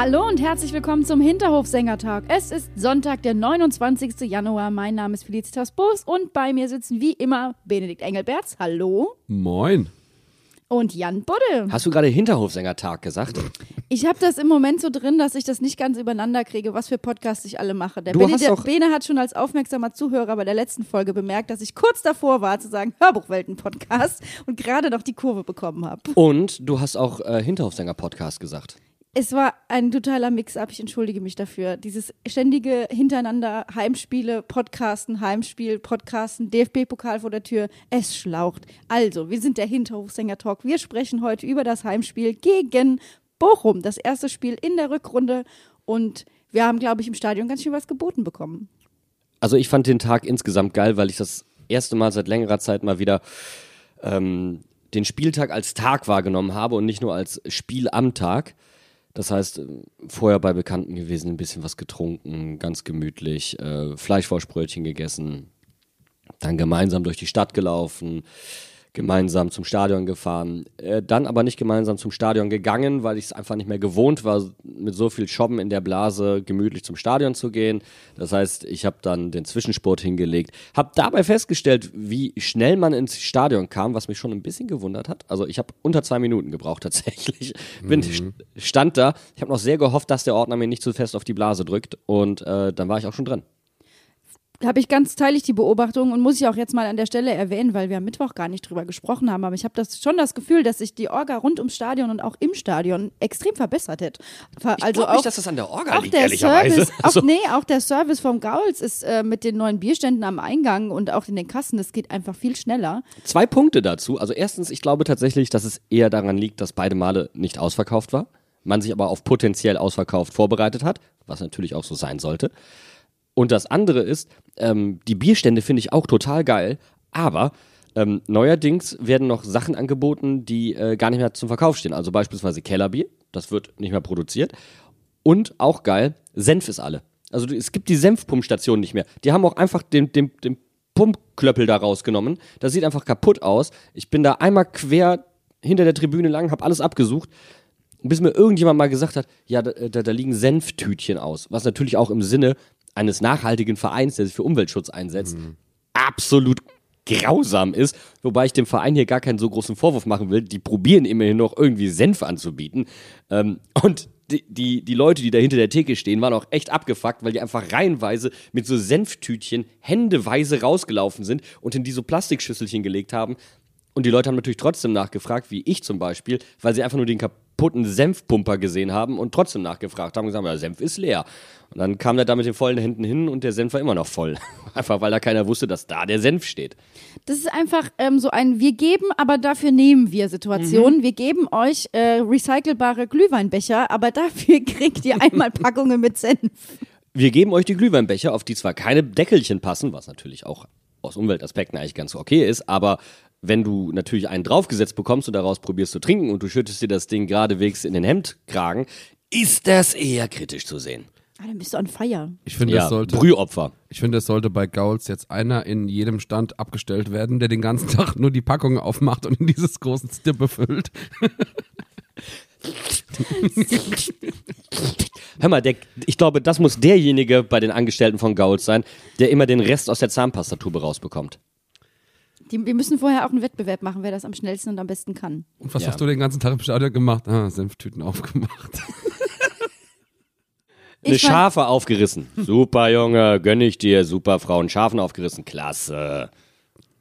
Hallo und herzlich willkommen zum Hinterhofsängertag. Es ist Sonntag, der 29. Januar. Mein Name ist Felicitas Boos und bei mir sitzen wie immer Benedikt Engelberts. Hallo. Moin. Und Jan Budde. Hast du gerade Hinterhofsängertag gesagt? Ich habe das im Moment so drin, dass ich das nicht ganz übereinander kriege, was für Podcasts ich alle mache. Der Du Bene, hast der Bene hat schon als aufmerksamer Zuhörer bei der letzten Folge bemerkt, dass ich kurz davor war zu sagen Hörbuchwelten-Podcast und gerade noch die Kurve bekommen habe. Und du hast auch äh, Hinterhofsänger-Podcast gesagt. Es war ein totaler Mix-up, ich entschuldige mich dafür. Dieses ständige Hintereinander Heimspiele, Podcasten, Heimspiel, Podcasten, DFB-Pokal vor der Tür, es schlaucht. Also, wir sind der Hinterhofsänger-Talk. Wir sprechen heute über das Heimspiel gegen Bochum, das erste Spiel in der Rückrunde. Und wir haben, glaube ich, im Stadion ganz schön was geboten bekommen. Also ich fand den Tag insgesamt geil, weil ich das erste Mal seit längerer Zeit mal wieder ähm, den Spieltag als Tag wahrgenommen habe und nicht nur als Spiel am Tag. Das heißt, äh, vorher bei Bekannten gewesen, ein bisschen was getrunken, ganz gemütlich, äh, Fleischwurstbrötchen gegessen, dann gemeinsam durch die Stadt gelaufen, gemeinsam zum Stadion gefahren, äh, dann aber nicht gemeinsam zum Stadion gegangen, weil ich es einfach nicht mehr gewohnt war, mit so viel Schobben in der Blase gemütlich zum Stadion zu gehen. Das heißt, ich habe dann den Zwischensport hingelegt, habe dabei festgestellt, wie schnell man ins Stadion kam, was mich schon ein bisschen gewundert hat. Also ich habe unter zwei Minuten gebraucht tatsächlich. Bin st- stand da. Ich habe noch sehr gehofft, dass der Ordner mir nicht zu fest auf die Blase drückt und äh, dann war ich auch schon drin. Habe ich ganz teilig die Beobachtung und muss ich auch jetzt mal an der Stelle erwähnen, weil wir am Mittwoch gar nicht drüber gesprochen haben, aber ich habe das schon das Gefühl, dass sich die Orga rund ums Stadion und auch im Stadion extrem verbessert hat. Ich also glaub nicht, auch, dass das an der Orga auch liegt, der. Service, auch, Also- nee, auch der Service vom Gauls ist äh, mit den neuen Bierständen am Eingang und auch in den Kassen, das geht einfach viel schneller. Zwei Punkte dazu. Also erstens, ich glaube tatsächlich, dass es eher daran liegt, dass beide Male nicht ausverkauft war. Man sich aber auf potenziell ausverkauft vorbereitet hat, was natürlich auch so sein sollte. Und das andere ist, ähm, die Bierstände finde ich auch total geil, aber ähm, neuerdings werden noch Sachen angeboten, die äh, gar nicht mehr zum Verkauf stehen. Also beispielsweise Kellerbier, das wird nicht mehr produziert. Und auch geil, Senf ist alle. Also es gibt die Senfpumpstation nicht mehr. Die haben auch einfach den, den, den Pumpklöppel da rausgenommen. Das sieht einfach kaputt aus. Ich bin da einmal quer hinter der Tribüne lang, habe alles abgesucht, bis mir irgendjemand mal gesagt hat, ja, da, da, da liegen Senftütchen aus. Was natürlich auch im Sinne eines nachhaltigen Vereins, der sich für Umweltschutz einsetzt, absolut grausam ist, wobei ich dem Verein hier gar keinen so großen Vorwurf machen will. Die probieren immerhin noch irgendwie Senf anzubieten. Ähm, und die, die, die Leute, die da hinter der Theke stehen, waren auch echt abgefuckt, weil die einfach reihenweise mit so Senftütchen händeweise rausgelaufen sind und in die so Plastikschüsselchen gelegt haben. Und die Leute haben natürlich trotzdem nachgefragt, wie ich zum Beispiel, weil sie einfach nur den kaputten Senfpumper gesehen haben und trotzdem nachgefragt haben und gesagt haben, ja, Senf ist leer. Und dann kam der da mit den vollen Händen hin und der Senf war immer noch voll. Einfach weil da keiner wusste, dass da der Senf steht. Das ist einfach ähm, so ein Wir geben, aber dafür nehmen wir Situation. Wir geben euch äh, recycelbare Glühweinbecher, aber dafür kriegt ihr einmal Packungen mit Senf. Wir geben euch die Glühweinbecher, auf die zwar keine Deckelchen passen, was natürlich auch aus Umweltaspekten eigentlich ganz okay ist, aber wenn du natürlich einen draufgesetzt bekommst und daraus probierst zu trinken und du schüttest dir das Ding geradewegs in den Hemdkragen, ist das eher kritisch zu sehen. Ah, dann bist du on fire. Ich finde, Ja, das sollte, Brühopfer. ich finde, es sollte bei Gauls jetzt einer in jedem Stand abgestellt werden, der den ganzen Tag nur die Packungen aufmacht und in dieses große Stippe füllt. Hör mal, der, ich glaube, das muss derjenige bei den Angestellten von Gauls sein, der immer den Rest aus der Zahnpastatube rausbekommt. Die, wir müssen vorher auch einen Wettbewerb machen, wer das am schnellsten und am besten kann. Und was Ja. hast du den ganzen Tag im Stadion gemacht? Ah, Senftüten aufgemacht. Eine Ich Schafe aufgerissen. Super, Junge, gönn ich dir. Super, Frau. Einen Schafen aufgerissen. Klasse.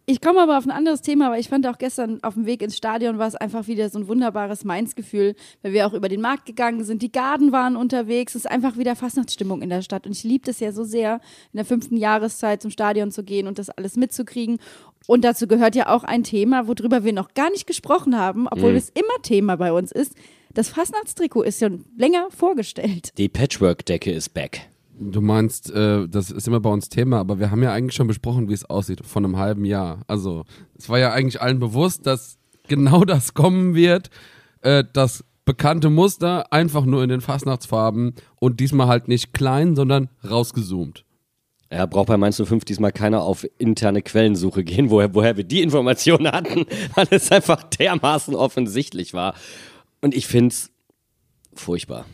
Ich komme aber auf ein anderes Thema, weil ich fand auch gestern auf dem Weg ins Stadion war es einfach wieder so ein wunderbares Mainz-Gefühl, weil wir auch über den Markt gegangen sind, die Garden waren unterwegs, es ist einfach wieder Fastnachtsstimmung in der Stadt und ich liebe es ja so sehr, in der fünften Jahreszeit zum Stadion zu gehen und das alles mitzukriegen. Und dazu gehört ja auch ein Thema, worüber wir noch gar nicht gesprochen haben, obwohl Mhm. es immer Thema bei uns ist. Das Fastnachtstrikot ist ja länger vorgestellt. Die Patchwork-Decke ist back. Du meinst, äh, das ist immer bei uns Thema, aber wir haben ja eigentlich schon besprochen, wie es aussieht, von einem halben Jahr. Also, es war ja eigentlich allen bewusst, dass genau das kommen wird, äh, das bekannte Muster, einfach nur in den Fastnachtsfarben und diesmal halt nicht klein, sondern rausgezoomt. Ja, braucht bei Mainz 05 diesmal keiner auf interne Quellensuche gehen, woher, woher wir die Informationen hatten, weil es einfach dermaßen offensichtlich war. Und ich find's furchtbar.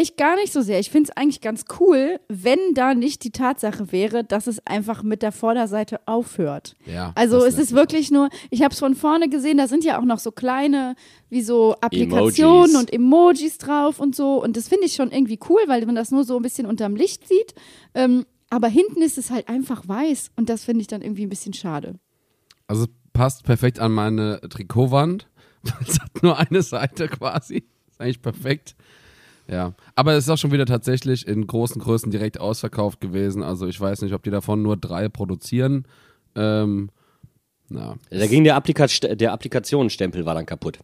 Ich gar nicht so sehr. Ich finde es eigentlich ganz cool, wenn da nicht die Tatsache wäre, dass es einfach mit der Vorderseite aufhört. Ja, Also es ist wirklich nur, ich habe es von vorne gesehen, da sind ja auch noch so kleine, wie so Applikationen Emojis. und Emojis drauf und so. Und das finde ich schon irgendwie cool, weil man das nur so ein bisschen unterm Licht sieht. Ähm, aber hinten ist es halt einfach weiß und das finde ich dann irgendwie ein bisschen schade. Also es passt perfekt an meine Trikotwand. Es hat nur eine Seite quasi. Ist eigentlich perfekt. Ja. Aber es ist auch schon wieder tatsächlich in großen Größen direkt ausverkauft gewesen. Also ich weiß nicht, ob die davon nur drei produzieren. Ähm, na. Da ging der, Applika der Applikationenstempel war dann kaputt.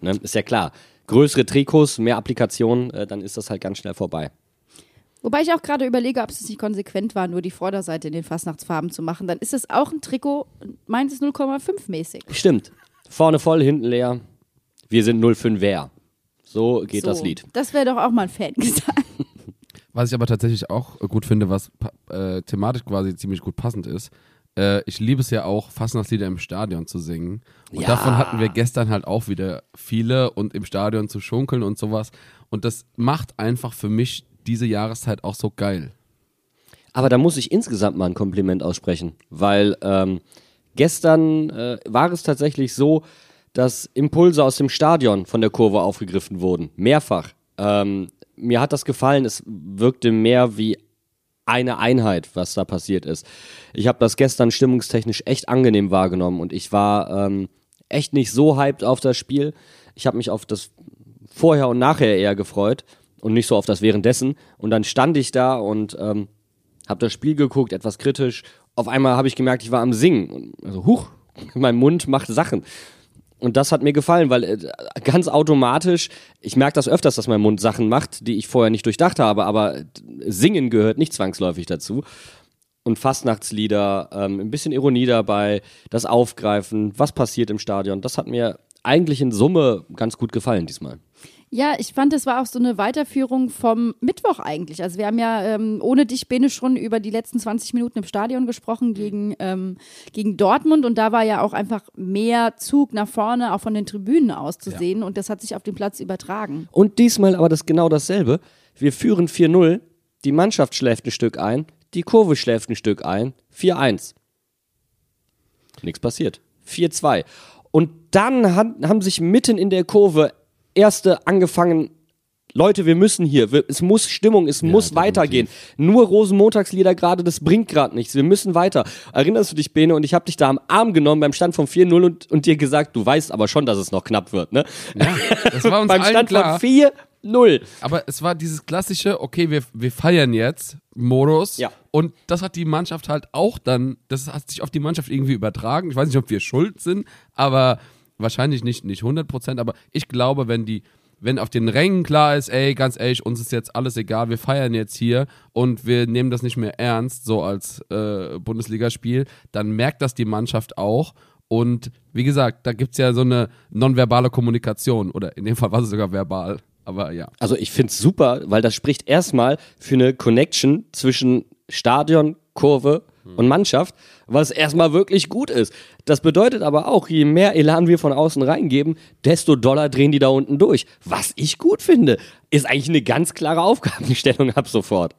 Ne? Ist ja klar. Größere Trikots, mehr Applikationen, äh, dann ist das halt ganz schnell vorbei. Wobei ich auch gerade überlege, ob es nicht konsequent war, nur die Vorderseite in den Fastnachtsfarben zu machen. Dann ist es auch ein Trikot, meins ist 0,5 mäßig. Stimmt. Vorne voll, hinten leer. Wir sind 05 wer. So geht so, das Lied. Das wäre doch auch mal ein Fan gesagt. Was ich aber tatsächlich auch gut finde, was äh, thematisch quasi ziemlich gut passend ist, äh, ich liebe es ja auch, Fastnachtslieder im Stadion zu singen. Und Ja. davon hatten wir gestern halt auch wieder viele und im Stadion zu schunkeln und sowas. Und das macht einfach für mich diese Jahreszeit auch so geil. Aber da muss ich insgesamt mal ein Kompliment aussprechen, weil ähm, gestern äh, war es tatsächlich so, dass Impulse aus dem Stadion von der Kurve aufgegriffen wurden. Mehrfach. Ähm, mir hat das gefallen. Es wirkte mehr wie eine Einheit, was da passiert ist. Ich habe das gestern stimmungstechnisch echt angenehm wahrgenommen und ich war ähm, echt nicht so hyped auf das Spiel. Ich habe mich auf das vorher und nachher eher gefreut und nicht so auf das währenddessen. Und dann stand ich da und ähm, habe das Spiel geguckt, etwas kritisch. Auf einmal habe ich gemerkt, ich war am Singen. Also, huch, mein Mund macht Sachen. Und das hat mir gefallen, weil äh, ganz automatisch, ich merke das öfters, dass mein Mund Sachen macht, die ich vorher nicht durchdacht habe, aber Singen gehört nicht zwangsläufig dazu. Und Fastnachtslieder, ähm, ein bisschen Ironie dabei, das Aufgreifen, was passiert im Stadion, das hat mir eigentlich in Summe ganz gut gefallen diesmal. Ja, ich fand, das war auch so eine Weiterführung vom Mittwoch eigentlich. Also wir haben ja ähm, ohne dich, Bene, schon über die letzten 20 Minuten im Stadion gesprochen gegen, ähm, gegen Dortmund und da war ja auch einfach mehr Zug nach vorne, auch von den Tribünen aus zu sehen und das hat sich auf den Platz übertragen. Und diesmal aber das genau dasselbe. Wir führen 4-0, die Mannschaft schläft ein Stück ein, die Kurve schläft ein Stück ein, 4-1. Nichts passiert. 4-2. Und dann haben sich mitten in der Kurve erste angefangen, Leute, wir müssen hier, wir, es muss Stimmung, es muss definitiv. weitergehen. Nur Rosenmontagslieder gerade, das bringt gerade nichts. Wir müssen weiter. Erinnerst du dich, Bene? Und ich habe dich da am Arm genommen beim Stand von 4-0 und, und dir gesagt, du weißt aber schon, dass es noch knapp wird, ne? Ja, das war uns beim allen Stand klar. von 4-0. Aber es war dieses klassische, okay, wir, wir feiern jetzt Modus. Ja. Und das hat die Mannschaft halt auch dann, das hat sich auf die Mannschaft irgendwie übertragen. Ich weiß nicht, ob wir schuld sind, aber wahrscheinlich nicht, nicht 100 Prozent. Aber ich glaube, wenn die, wenn auf den Rängen klar ist, ey, ganz ehrlich, uns ist jetzt alles egal, wir feiern jetzt hier und wir nehmen das nicht mehr ernst, so als äh, Bundesligaspiel, dann merkt das die Mannschaft auch. Und wie gesagt, da gibt's ja so eine nonverbale Kommunikation. Oder in dem Fall war es sogar verbal. Aber ja. Also ich find's super, weil das spricht erstmal für eine Connection zwischen Stadion, Kurve und Mannschaft, was erstmal wirklich gut ist. Das bedeutet aber auch, je mehr Elan wir von außen reingeben, desto doller drehen die da unten durch. Was ich gut finde, ist eigentlich eine ganz klare Aufgabenstellung ab sofort.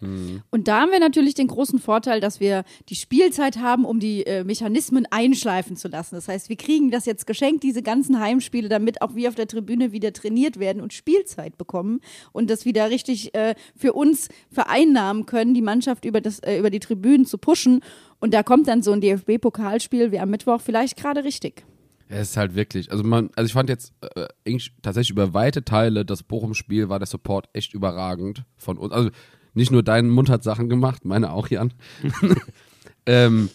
Und da haben wir natürlich den großen Vorteil, dass wir die Spielzeit haben, um die äh, Mechanismen einschleifen zu lassen. Das heißt, wir kriegen das jetzt geschenkt, diese ganzen Heimspiele, damit auch wir auf der Tribüne wieder trainiert werden und Spielzeit bekommen und das wieder richtig äh, für uns vereinnahmen können, die Mannschaft über, das, äh, über die Tribünen zu pushen. Und da kommt dann so ein DFB-Pokalspiel wie am Mittwoch vielleicht gerade richtig. Es ist halt wirklich, also man, also ich fand jetzt äh, eigentlich tatsächlich über weite Teile das Bochum-Spiel war der Support echt überragend von uns. Also nicht nur dein Mund hat Sachen gemacht, meine auch, Jan. ähm,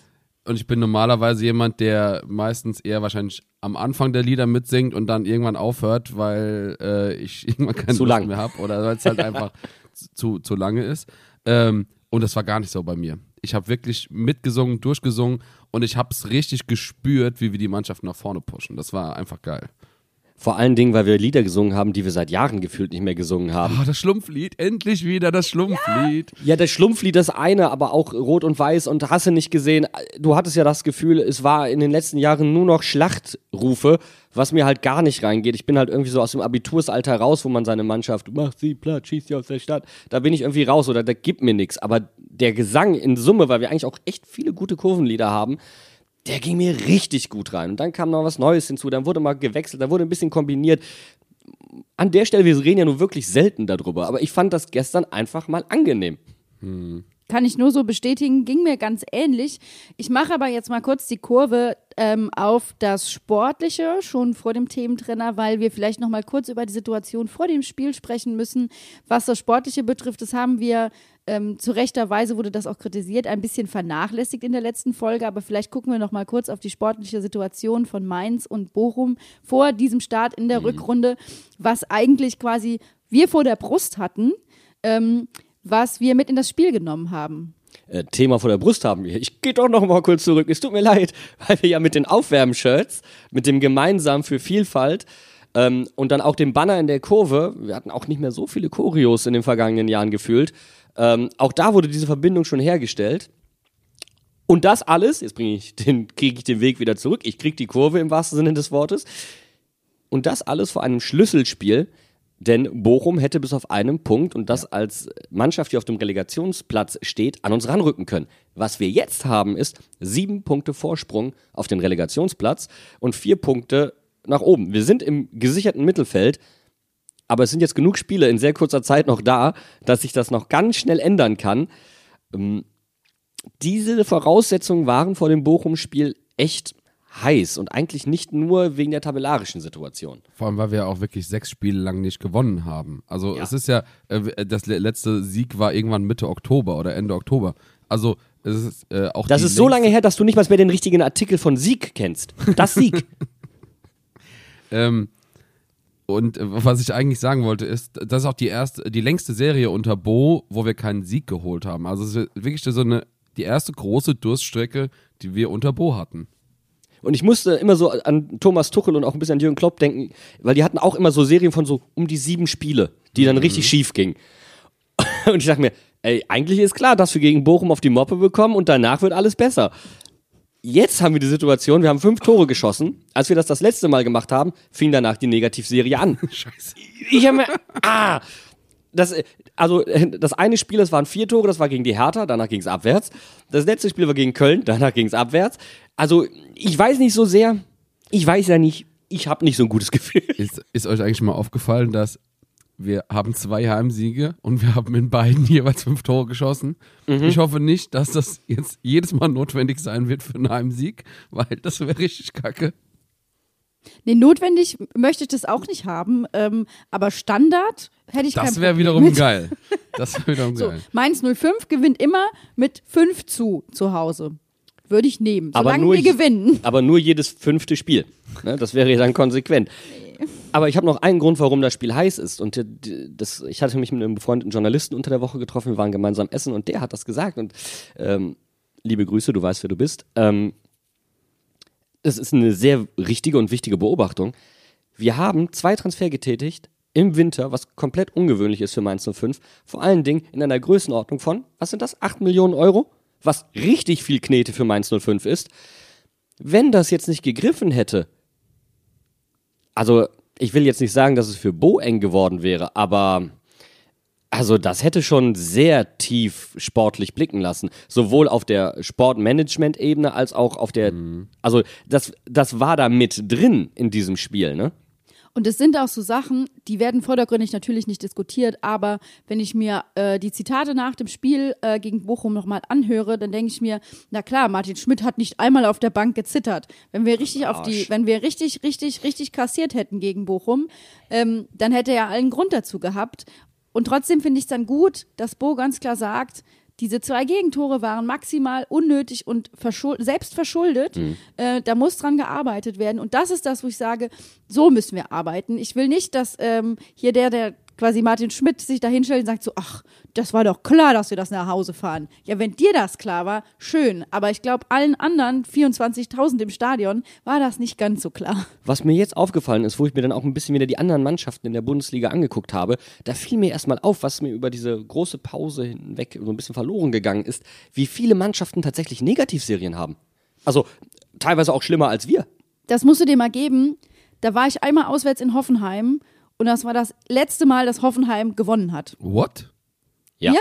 und ich bin normalerweise jemand, der meistens eher wahrscheinlich am Anfang der Lieder mitsingt und dann irgendwann aufhört, weil äh, ich irgendwann keine Zu Lust lang. mehr habe oder weil es halt einfach zu, zu lange ist. Ähm, und das war gar nicht so bei mir. Ich habe wirklich mitgesungen, durchgesungen und ich habe es richtig gespürt, wie wir die Mannschaft nach vorne pushen. Das war einfach geil. Vor allen Dingen, weil wir Lieder gesungen haben, die wir seit Jahren gefühlt nicht mehr gesungen haben. Oh, das Schlumpflied, endlich wieder das Schlumpflied. Ja, das Schlumpflied das eine, aber auch Rot und Weiß und hast du nicht gesehen. Du hattest ja das Gefühl, es war in den letzten Jahren nur noch Schlachtrufe, was mir halt gar nicht reingeht. Ich bin halt irgendwie so aus dem Abitursalter raus, wo man seine Mannschaft macht sie platt, schießt sie aus der Stadt. Da bin ich irgendwie raus oder da gibt mir nichts. Aber der Gesang in Summe, weil wir eigentlich auch echt viele gute Kurvenlieder haben, der ging mir richtig gut rein. Und dann kam noch was Neues hinzu, dann wurde mal gewechselt, dann wurde ein bisschen kombiniert. An der Stelle, wir reden ja nur wirklich selten darüber, aber ich fand das gestern einfach mal angenehm. Kann ich nur so bestätigen, ging mir ganz ähnlich. Ich mache aber jetzt mal kurz die Kurve ähm, auf das Sportliche, schon vor dem Thementrainer, weil wir vielleicht noch mal kurz über die Situation vor dem Spiel sprechen müssen. Was das Sportliche betrifft, das haben wir ähm, zu rechter Weise wurde das auch kritisiert, ein bisschen vernachlässigt in der letzten Folge, aber vielleicht gucken wir noch mal kurz auf die sportliche Situation von Mainz und Bochum vor diesem Start in der Rückrunde, was eigentlich quasi wir vor der Brust hatten. Ähm, was wir mit in das Spiel genommen haben. Äh, Thema vor der Brust haben wir. Ich gehe doch noch mal kurz zurück. Es tut mir leid, weil wir ja mit den Aufwärmshirts, mit dem gemeinsam für Vielfalt ähm, und dann auch dem Banner in der Kurve, wir hatten auch nicht mehr so viele Choreos in den vergangenen Jahren gefühlt, ähm, auch da wurde diese Verbindung schon hergestellt. Und das alles, jetzt bringe ich den, kriege ich den Weg wieder zurück, ich kriege die Kurve im wahrsten Sinne des Wortes. Und das alles vor einem Schlüsselspiel, denn Bochum hätte bis auf einen Punkt und das als Mannschaft, die auf dem Relegationsplatz steht, an uns ranrücken können. Was wir jetzt haben, ist sieben Punkte Vorsprung auf den Relegationsplatz und vier Punkte nach oben. Wir sind im gesicherten Mittelfeld, aber es sind jetzt genug Spiele in sehr kurzer Zeit noch da, dass sich das noch ganz schnell ändern kann. Ähm, diese Voraussetzungen waren vor dem Bochum-Spiel echt heiß und eigentlich nicht nur wegen der tabellarischen Situation. Vor allem, weil wir auch wirklich sechs Spiele lang nicht gewonnen haben. Also es ist ja, äh, das le- letzte Sieg war irgendwann Mitte Oktober oder Ende Oktober. Also es ist äh, auch Das ist so lange her, dass du nicht mal mehr den richtigen Artikel von Sieg kennst. Das Sieg. Ähm, und äh, was ich eigentlich sagen wollte, ist, das ist auch die erste, die längste Serie unter Bo, wo wir keinen Sieg geholt haben. Also es ist wirklich so eine, die erste große Durststrecke, die wir unter Bo hatten. Und ich musste immer so an Thomas Tuchel und auch ein bisschen an Jürgen Klopp denken, weil die hatten auch immer so Serien von so um die sieben Spiele, die dann richtig schief gingen. Und ich dachte mir, ey, eigentlich ist klar, dass wir gegen Bochum auf die Moppe bekommen und danach wird alles besser. Jetzt haben wir die Situation, wir haben fünf Tore geschossen. Als wir das das letzte Mal gemacht haben, fing danach die Negativserie an. Scheiße. Ich habe mir, ah, das, also das eine Spiel, das waren vier Tore, das war gegen die Hertha, danach ging es abwärts. Das letzte Spiel war gegen Köln, danach ging es abwärts. Also ich weiß nicht so sehr, ich weiß ja nicht, ich habe nicht so ein gutes Gefühl. Ist, ist euch eigentlich mal aufgefallen, dass wir haben zwei Heimsiege und wir haben in beiden jeweils fünf Tore geschossen. Ich hoffe nicht, dass das jetzt jedes Mal notwendig sein wird für einen Heimsieg, weil das wäre richtig kacke. Nee, notwendig möchte ich das auch nicht haben, ähm, aber Standard hätte ich kein Das wäre wiederum mit. geil. Das wäre wiederum So, geil. Mainz 05 gewinnt immer mit 5 zu zu Hause. Würde ich nehmen, Aber solange nur wir gewinnen. Aber nur jedes fünfte Spiel. Ne, das wäre ja dann konsequent. Aber ich habe noch einen Grund, warum das Spiel heiß ist. Und das, ich hatte mich mit einem befreundeten Journalisten unter der Woche getroffen, wir waren gemeinsam essen und der hat das gesagt. Und ähm, liebe Grüße, du weißt, wer du bist. Ähm, das ist eine sehr richtige und wichtige Beobachtung. Wir haben zwei Transfer getätigt im Winter, was komplett ungewöhnlich ist für Mainz 05. Vor allen Dingen in einer Größenordnung von, was sind das, 8 Millionen Euro? Was richtig viel Knete für Mainz 05 ist. Wenn das jetzt nicht gegriffen hätte, also ich will jetzt nicht sagen, dass es für Bo eng geworden wäre, aber also das hätte schon sehr tief sportlich blicken lassen, sowohl auf der Sportmanagement-Ebene als auch auf der, also das, das war da mit drin in diesem Spiel, ne? Und es sind auch so Sachen, die werden vordergründig natürlich nicht diskutiert, aber wenn ich mir äh, die Zitate nach dem Spiel äh, gegen Bochum nochmal anhöre, dann denke ich mir, na klar, Martin Schmidt hat nicht einmal auf der Bank gezittert. Wenn wir richtig auf die, wenn wir richtig, richtig, richtig kassiert hätten gegen Bochum, ähm, dann hätte er allen Grund dazu gehabt. Und trotzdem finde ich es dann gut, dass Bo ganz klar sagt, diese zwei Gegentore waren maximal unnötig und verschuld selbst verschuldet. Äh, da muss dran gearbeitet werden. Und das ist das, wo ich sage, so müssen wir arbeiten. Ich will nicht, dass ähm, hier der, der quasi Martin Schmidt sich da hinstellt und sagt so, ach, das war doch klar, dass wir das nach Hause fahren. Ja, wenn dir das klar war, schön. Aber ich glaube, allen anderen 24.000 im Stadion war das nicht ganz so klar. Was mir jetzt aufgefallen ist, wo ich mir dann auch ein bisschen wieder die anderen Mannschaften in der Bundesliga angeguckt habe, da fiel mir erstmal auf, was mir über diese große Pause hinweg so ein bisschen verloren gegangen ist, wie viele Mannschaften tatsächlich Negativserien haben. Also teilweise auch schlimmer als wir. Das musst du dir mal geben. Da war ich einmal auswärts in Hoffenheim und das war das letzte Mal, dass Hoffenheim gewonnen hat. What? Ja.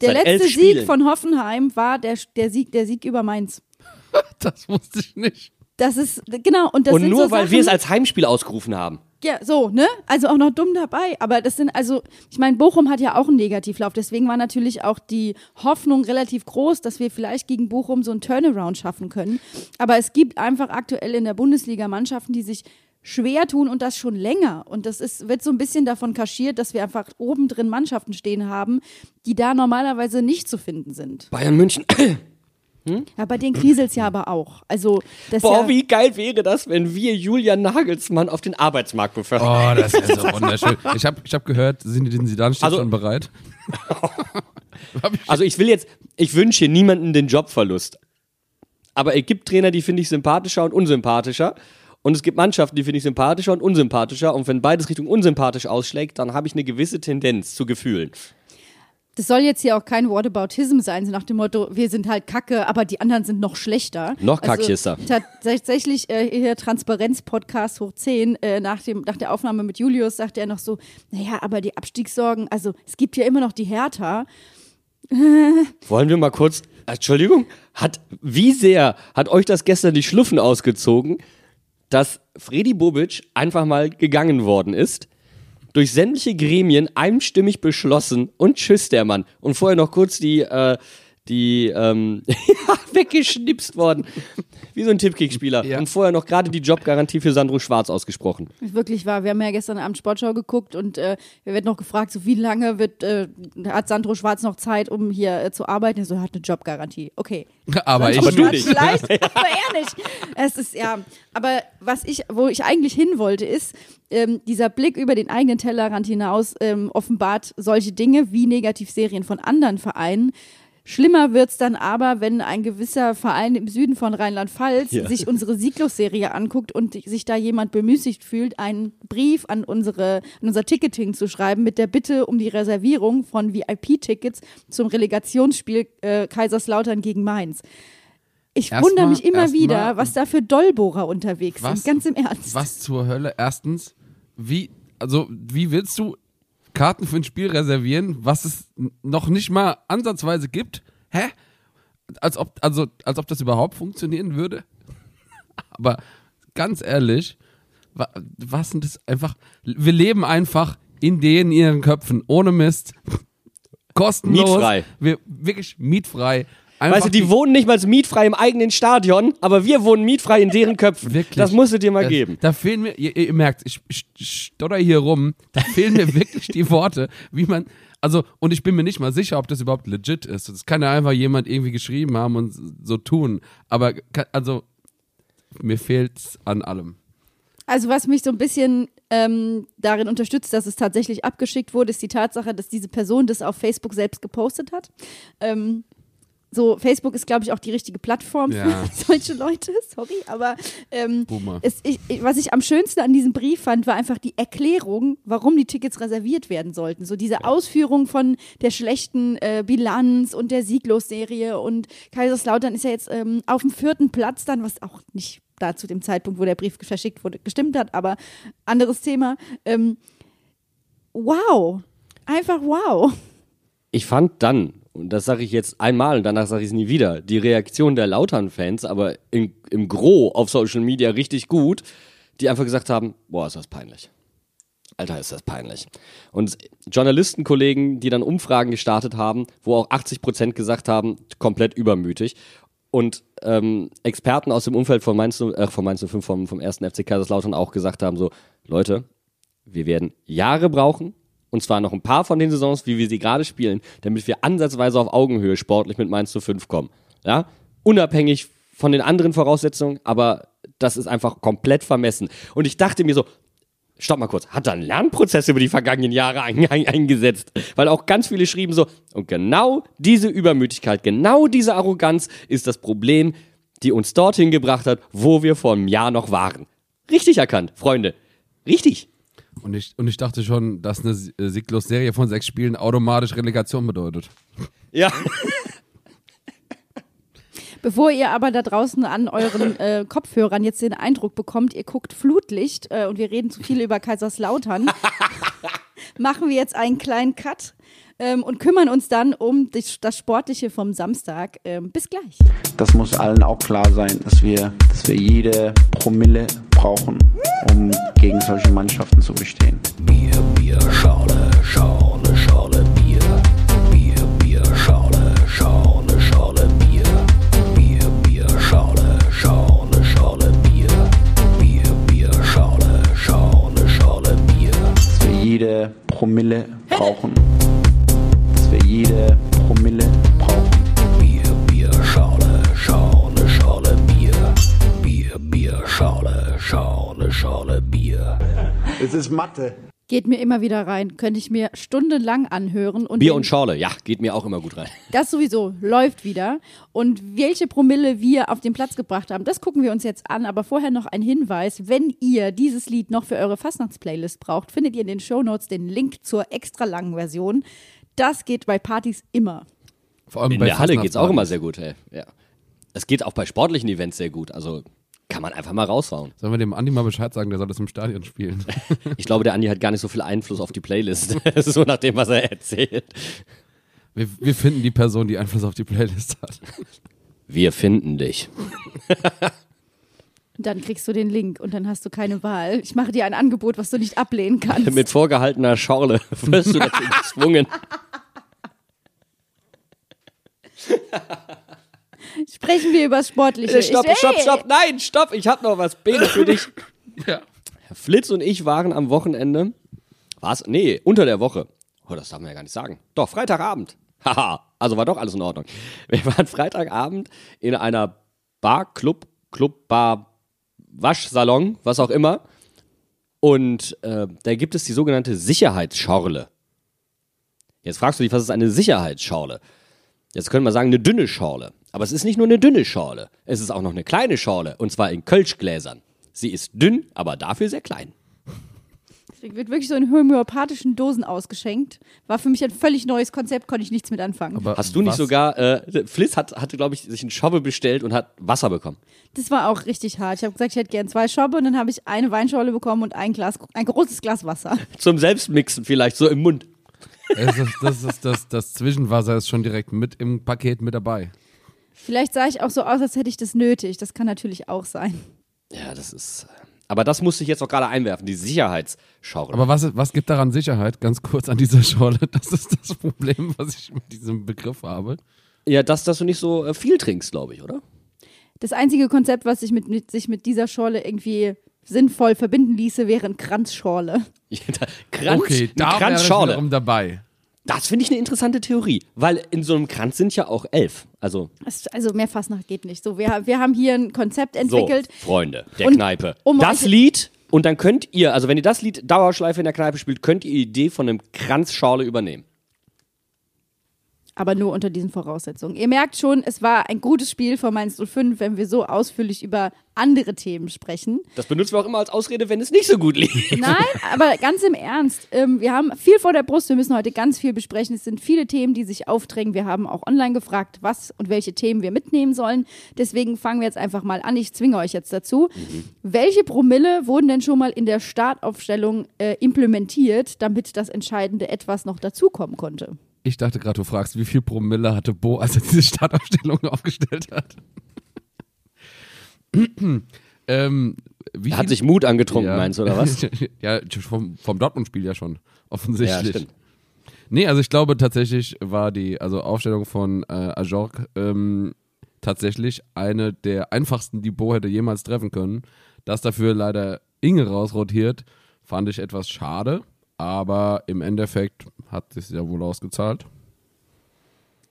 Der Seit letzte Sieg von Hoffenheim war der, der, Sieg, der Sieg über Mainz. Das wusste ich nicht. Das ist, genau, und das Und nur so weil Sachen, wir es als Heimspiel ausgerufen haben. Ja, so, ne? Also auch noch dumm dabei. Aber das sind, also, ich meine, Bochum hat ja auch einen Negativlauf. Deswegen war natürlich auch die Hoffnung relativ groß, dass wir vielleicht gegen Bochum so einen Turnaround schaffen können. Aber es gibt einfach aktuell in der Bundesliga Mannschaften, die sich schwer tun und das schon länger. Und das ist, wird so ein bisschen davon kaschiert, dass wir einfach oben drin Mannschaften stehen haben, die da normalerweise nicht zu finden sind. Bayern München. Ja, bei denen kriselt's ja aber auch. Also, das Boah, ja, wie geil wäre das, wenn wir Julian Nagelsmann auf den Arbeitsmarkt befördern. Oh, das ist so wunderschön. Ich habe ich hab gehört, Zinedine Zidane steht Also- schon bereit. Also ich will jetzt, ich wünsche niemanden den Jobverlust. Aber es gibt Trainer, die finde ich sympathischer und unsympathischer. Und es gibt Mannschaften, die finde ich sympathischer und unsympathischer. Und wenn beides Richtung unsympathisch ausschlägt, dann habe ich eine gewisse Tendenz zu Gefühlen. Das soll jetzt hier auch kein Whataboutism sein, so nach dem Motto, wir sind halt kacke, aber die anderen sind noch schlechter. Noch kackisser. Also, tatsächlich, äh, hier Transparenz-Podcast hoch 10, äh, nach, dem, nach der Aufnahme mit Julius, sagte er noch so, naja, aber die Abstiegssorgen, also es gibt ja immer noch die Hertha. Wollen wir mal kurz, Entschuldigung, hat, wie sehr hat euch das gestern die Schluffen ausgezogen, dass Freddy Bobic einfach mal gegangen worden ist? durch sämtliche Gremien einstimmig beschlossen und tschüss der Mann. Und vorher noch kurz die, äh, die, ähm, weggeschnipst worden. Wie so ein Tippkick-Spieler. Ja. Und vorher noch gerade die Jobgarantie für Sandro Schwarz ausgesprochen. Wirklich wahr. Wir haben ja gestern Abend Sportschau geguckt und äh, wir werden noch gefragt, so wie lange wird, äh, hat Sandro Schwarz noch Zeit, um hier äh, zu arbeiten? Er so, er hat eine Jobgarantie. Okay. aber ich, Aber du Schwarz nicht. Vielleicht, aber er nicht. Es ist ja, aber was ich, wo ich eigentlich hin wollte, ist, ähm, dieser Blick über den eigenen Tellerrand hinaus ähm, offenbart solche Dinge wie Negativserien von anderen Vereinen. Schlimmer wird's dann aber, wenn ein gewisser Verein im Süden von Rheinland-Pfalz Ja. sich unsere Sieglos-Serie anguckt und sich da jemand bemüßigt fühlt, einen Brief an unsere, an unser Ticketing zu schreiben mit der Bitte um die Reservierung von VIP-Tickets zum Relegationsspiel äh, Kaiserslautern gegen Mainz. Ich Erstmal- wundere mich immer wieder, was da für Dollbohrer unterwegs Was? sind, ganz im Ernst. was zur Hölle? Erstens, wie, also, wie willst du Karten für ein Spiel reservieren, was es noch nicht mal ansatzweise gibt? Hä? Als ob, also, als ob das überhaupt funktionieren würde? Aber ganz ehrlich, wa, was sind das einfach? Wir leben einfach in denen ihren Köpfen, ohne Mist. Kostenlos. Mietfrei. Wir, wirklich mietfrei. Einfach Weißt du, die wohnen nicht mal mietfrei im eigenen Stadion, aber wir wohnen mietfrei in deren Köpfen. Wirklich. Das musst du dir mal Das- geben. Da fehlen mir, ihr, ihr merkt, ich, ich stotter hier rum, da fehlen mir wirklich die Worte, wie man, also, und ich bin mir nicht mal sicher, ob das überhaupt legit ist. Das kann ja einfach jemand irgendwie geschrieben haben und so tun. Aber, also, mir fehlt's an allem. Also was mich so ein bisschen ähm, darin unterstützt, dass es tatsächlich abgeschickt wurde, ist die Tatsache, dass diese Person das auf Facebook selbst gepostet hat. Ähm, so, Facebook ist, glaube ich, auch die richtige Plattform Ja. für solche Leute, sorry, aber ähm, es, ich, ich- was ich am schönsten an diesem Brief fand, war einfach die Erklärung, warum die Tickets reserviert werden sollten. So diese Ausführung von der schlechten äh, Bilanz und der Sieglos-Serie und Kaiserslautern ist ja jetzt ähm, auf dem vierten Platz dann, was auch nicht da zu dem Zeitpunkt, wo der Brief verschickt wurde, gestimmt hat, aber anderes Thema. Ähm, wow. Einfach wow. Ich fand dann, und das sage ich jetzt einmal und danach sage ich es nie wieder, die Reaktion der Lautern-Fans, aber im, im Gro auf Social Media richtig gut. die einfach gesagt haben, boah, ist das peinlich. Alter, ist das peinlich. Und Journalistenkollegen, die dann Umfragen gestartet haben, wo auch 80 Prozent gesagt haben, komplett übermütig. Und ähm, Experten aus dem Umfeld von Mainz, äh, von Mainz 05, vom, vom ersten FC Kaiserslautern auch gesagt haben, so, Leute, wir werden Jahre brauchen, und zwar noch ein paar von den Saisons, wie wir sie gerade spielen, damit wir ansatzweise auf Augenhöhe sportlich mit Mainz 05 kommen. Ja? Unabhängig von den anderen Voraussetzungen, aber das ist einfach komplett vermessen. Und ich dachte mir so, stopp mal kurz, hat da ein Lernprozess über die vergangenen Jahre ein, ein, eingesetzt? Weil auch ganz viele schrieben so, und genau diese Übermütigkeit, genau diese Arroganz ist das Problem, die uns dorthin gebracht hat, wo wir vor einem Jahr noch waren. Richtig erkannt, Freunde. Richtig. Und ich, und ich dachte schon, dass eine äh, sieglos Serie von sechs Spielen automatisch Relegation bedeutet. Ja. Bevor ihr aber da draußen an euren äh, Kopfhörern jetzt den Eindruck bekommt, ihr guckt Flutlicht äh, und wir reden zu viel über Kaiserslautern, machen wir jetzt einen kleinen Cut ähm, und kümmern uns dann um das, das Sportliche vom Samstag. Ähm, bis gleich. Das muss allen auch klar sein, dass wir, dass wir jede Promille brauchen, um gegen solche Mannschaften zu bestehen. Bier, Bier, Schorle, Schorle, Schorle, Bier. Bier, Bier, Schorle, Schorle, Schorle, Bier. Bier, Bier, Schorle, Schorle, Schorle, Bier. Bier, Bier, Schorle, Schorle, Schorle, Bier. Dass wir jede Promille brauchen. Jede Promille brauchen. Bier, Bier, Schorle, Schorle, Schorle, Bier. Bier, Bier, Schorle, Schorle, Schorle, Bier. Es ist Mathe. Geht mir immer wieder rein, könnte ich mir stundenlang anhören. Und Bier und Schorle, ja, geht mir auch immer gut rein. Das sowieso läuft wieder. Und welche Promille wir auf den Platz gebracht haben, das gucken wir uns jetzt an. Aber vorher noch ein Hinweis: Wenn ihr dieses Lied noch für eure Fastnachtsplaylist braucht, findet ihr in den Shownotes den Link zur extra langen Version. Das geht bei Partys immer. Vor allem In bei der Halle geht's auch immer sehr gut, ey. Ja. Es geht auch bei sportlichen Events sehr gut. Also kann man einfach mal raushauen. Sollen wir dem Andi mal Bescheid sagen, der soll das im Stadion spielen? Ich glaube, der Andi hat gar nicht so viel Einfluss auf die Playlist. so nach dem, was er erzählt. Wir, wir finden die Person, die Einfluss auf die Playlist hat. Wir finden dich. Dann kriegst du den Link und dann hast du keine Wahl. Ich mache dir ein Angebot, was du nicht ablehnen kannst. Mit vorgehaltener Schorle wirst du dazu gezwungen. Sprechen wir über das Sportliche. Äh, Stopp, ich, stopp, stopp. Nein, stopp. Ich hab noch was. Bene für dich. Ja. Herr Flitz und ich waren am Wochenende. Was? Nee, unter der Woche. Oh, das darf man ja gar nicht sagen. Doch, Freitagabend. Haha, also war doch alles in Ordnung. Wir waren Freitagabend in einer Bar, Club, Club, Bar, Waschsalon, was auch immer. Und äh, da gibt es die sogenannte Sicherheitsschorle. Jetzt fragst du dich, was ist eine Sicherheitsschorle? Jetzt könnte man sagen, eine dünne Schorle. Aber es ist nicht nur eine dünne Schorle. Es ist auch noch eine kleine Schorle. Und zwar in Kölschgläsern. Sie ist dünn, aber dafür sehr klein. Wird wirklich so in homöopathischen Dosen ausgeschenkt. War für mich ein völlig neues Konzept, konnte ich nichts mit anfangen. Aber Hast du nicht was? sogar, äh, Fliss hat, hatte, glaube ich, sich einen Schobbe bestellt und hat Wasser bekommen. Das war auch richtig hart. Ich habe gesagt, ich hätte gern zwei Schobbe und dann habe ich eine Weinschorle bekommen und ein Glas, ein großes Glas Wasser. Zum Selbstmixen vielleicht, so im Mund. Das, ist, das, ist, das, das Zwischenwasser ist schon direkt mit im Paket mit dabei. Vielleicht sah ich auch so aus, als hätte ich das nötig. Das kann natürlich auch sein. Ja, das ist. Aber das musste ich jetzt auch gerade einwerfen, die Sicherheitsschorle. Aber was, was gibt daran Sicherheit? Ganz kurz an dieser Schorle. Das ist das Problem, was ich mit diesem Begriff habe. ja, dass, dass du nicht so äh, viel trinkst, glaube ich, oder? Das einzige Konzept, was sich mit, mit, sich mit dieser Schorle irgendwie sinnvoll verbinden ließe, wäre ein Kranzschorle. Ja, da- Kranz, okay, eine da wäre ich Kranzschorle. dabei. Das finde ich eine interessante Theorie, weil in so einem Kranz sind ja auch elf. Also Also mehr Fastnacht geht nicht. So, wir, wir haben hier ein Konzept entwickelt. so, Freunde der Und Kneipe. um das Lied und dann könnt ihr, also wenn ihr das Lied Dauerschleife in der Kneipe spielt, könnt ihr die Idee von einem Kranzschorle übernehmen. Aber nur unter diesen Voraussetzungen. Ihr merkt schon, es war ein gutes Spiel von Mainz 05, wenn wir so ausführlich über andere Themen sprechen. Das benutzen wir auch immer als Ausrede, wenn es nicht so gut lief. Nein, aber ganz im Ernst. Ähm, wir haben viel vor der Brust. Wir müssen heute ganz viel besprechen. Es sind viele Themen, die sich aufdrängen. Wir haben auch online gefragt, was und welche Themen wir mitnehmen sollen. Deswegen fangen wir jetzt einfach mal an. Ich zwinge euch jetzt dazu. Welche Promille wurden denn schon mal in der Startaufstellung äh, implementiert, damit das entscheidende Etwas noch dazukommen konnte? Ich dachte gerade, du fragst, wie viel Promille hatte Bo, als er diese Startaufstellung aufgestellt hat? ähm, wie Er hat sich Mut angetrunken, ja. meinst du, oder was? ja, vom, vom Dortmund-Spiel ja schon, offensichtlich. Ja, stimmt. Nee, also ich glaube tatsächlich war die also Aufstellung von äh, Ajork ähm, tatsächlich eine der einfachsten, die Bo hätte jemals treffen können. Dass dafür leider Inge rausrotiert, fand ich etwas schade, aber im Endeffekt hat es ja wohl ausgezahlt.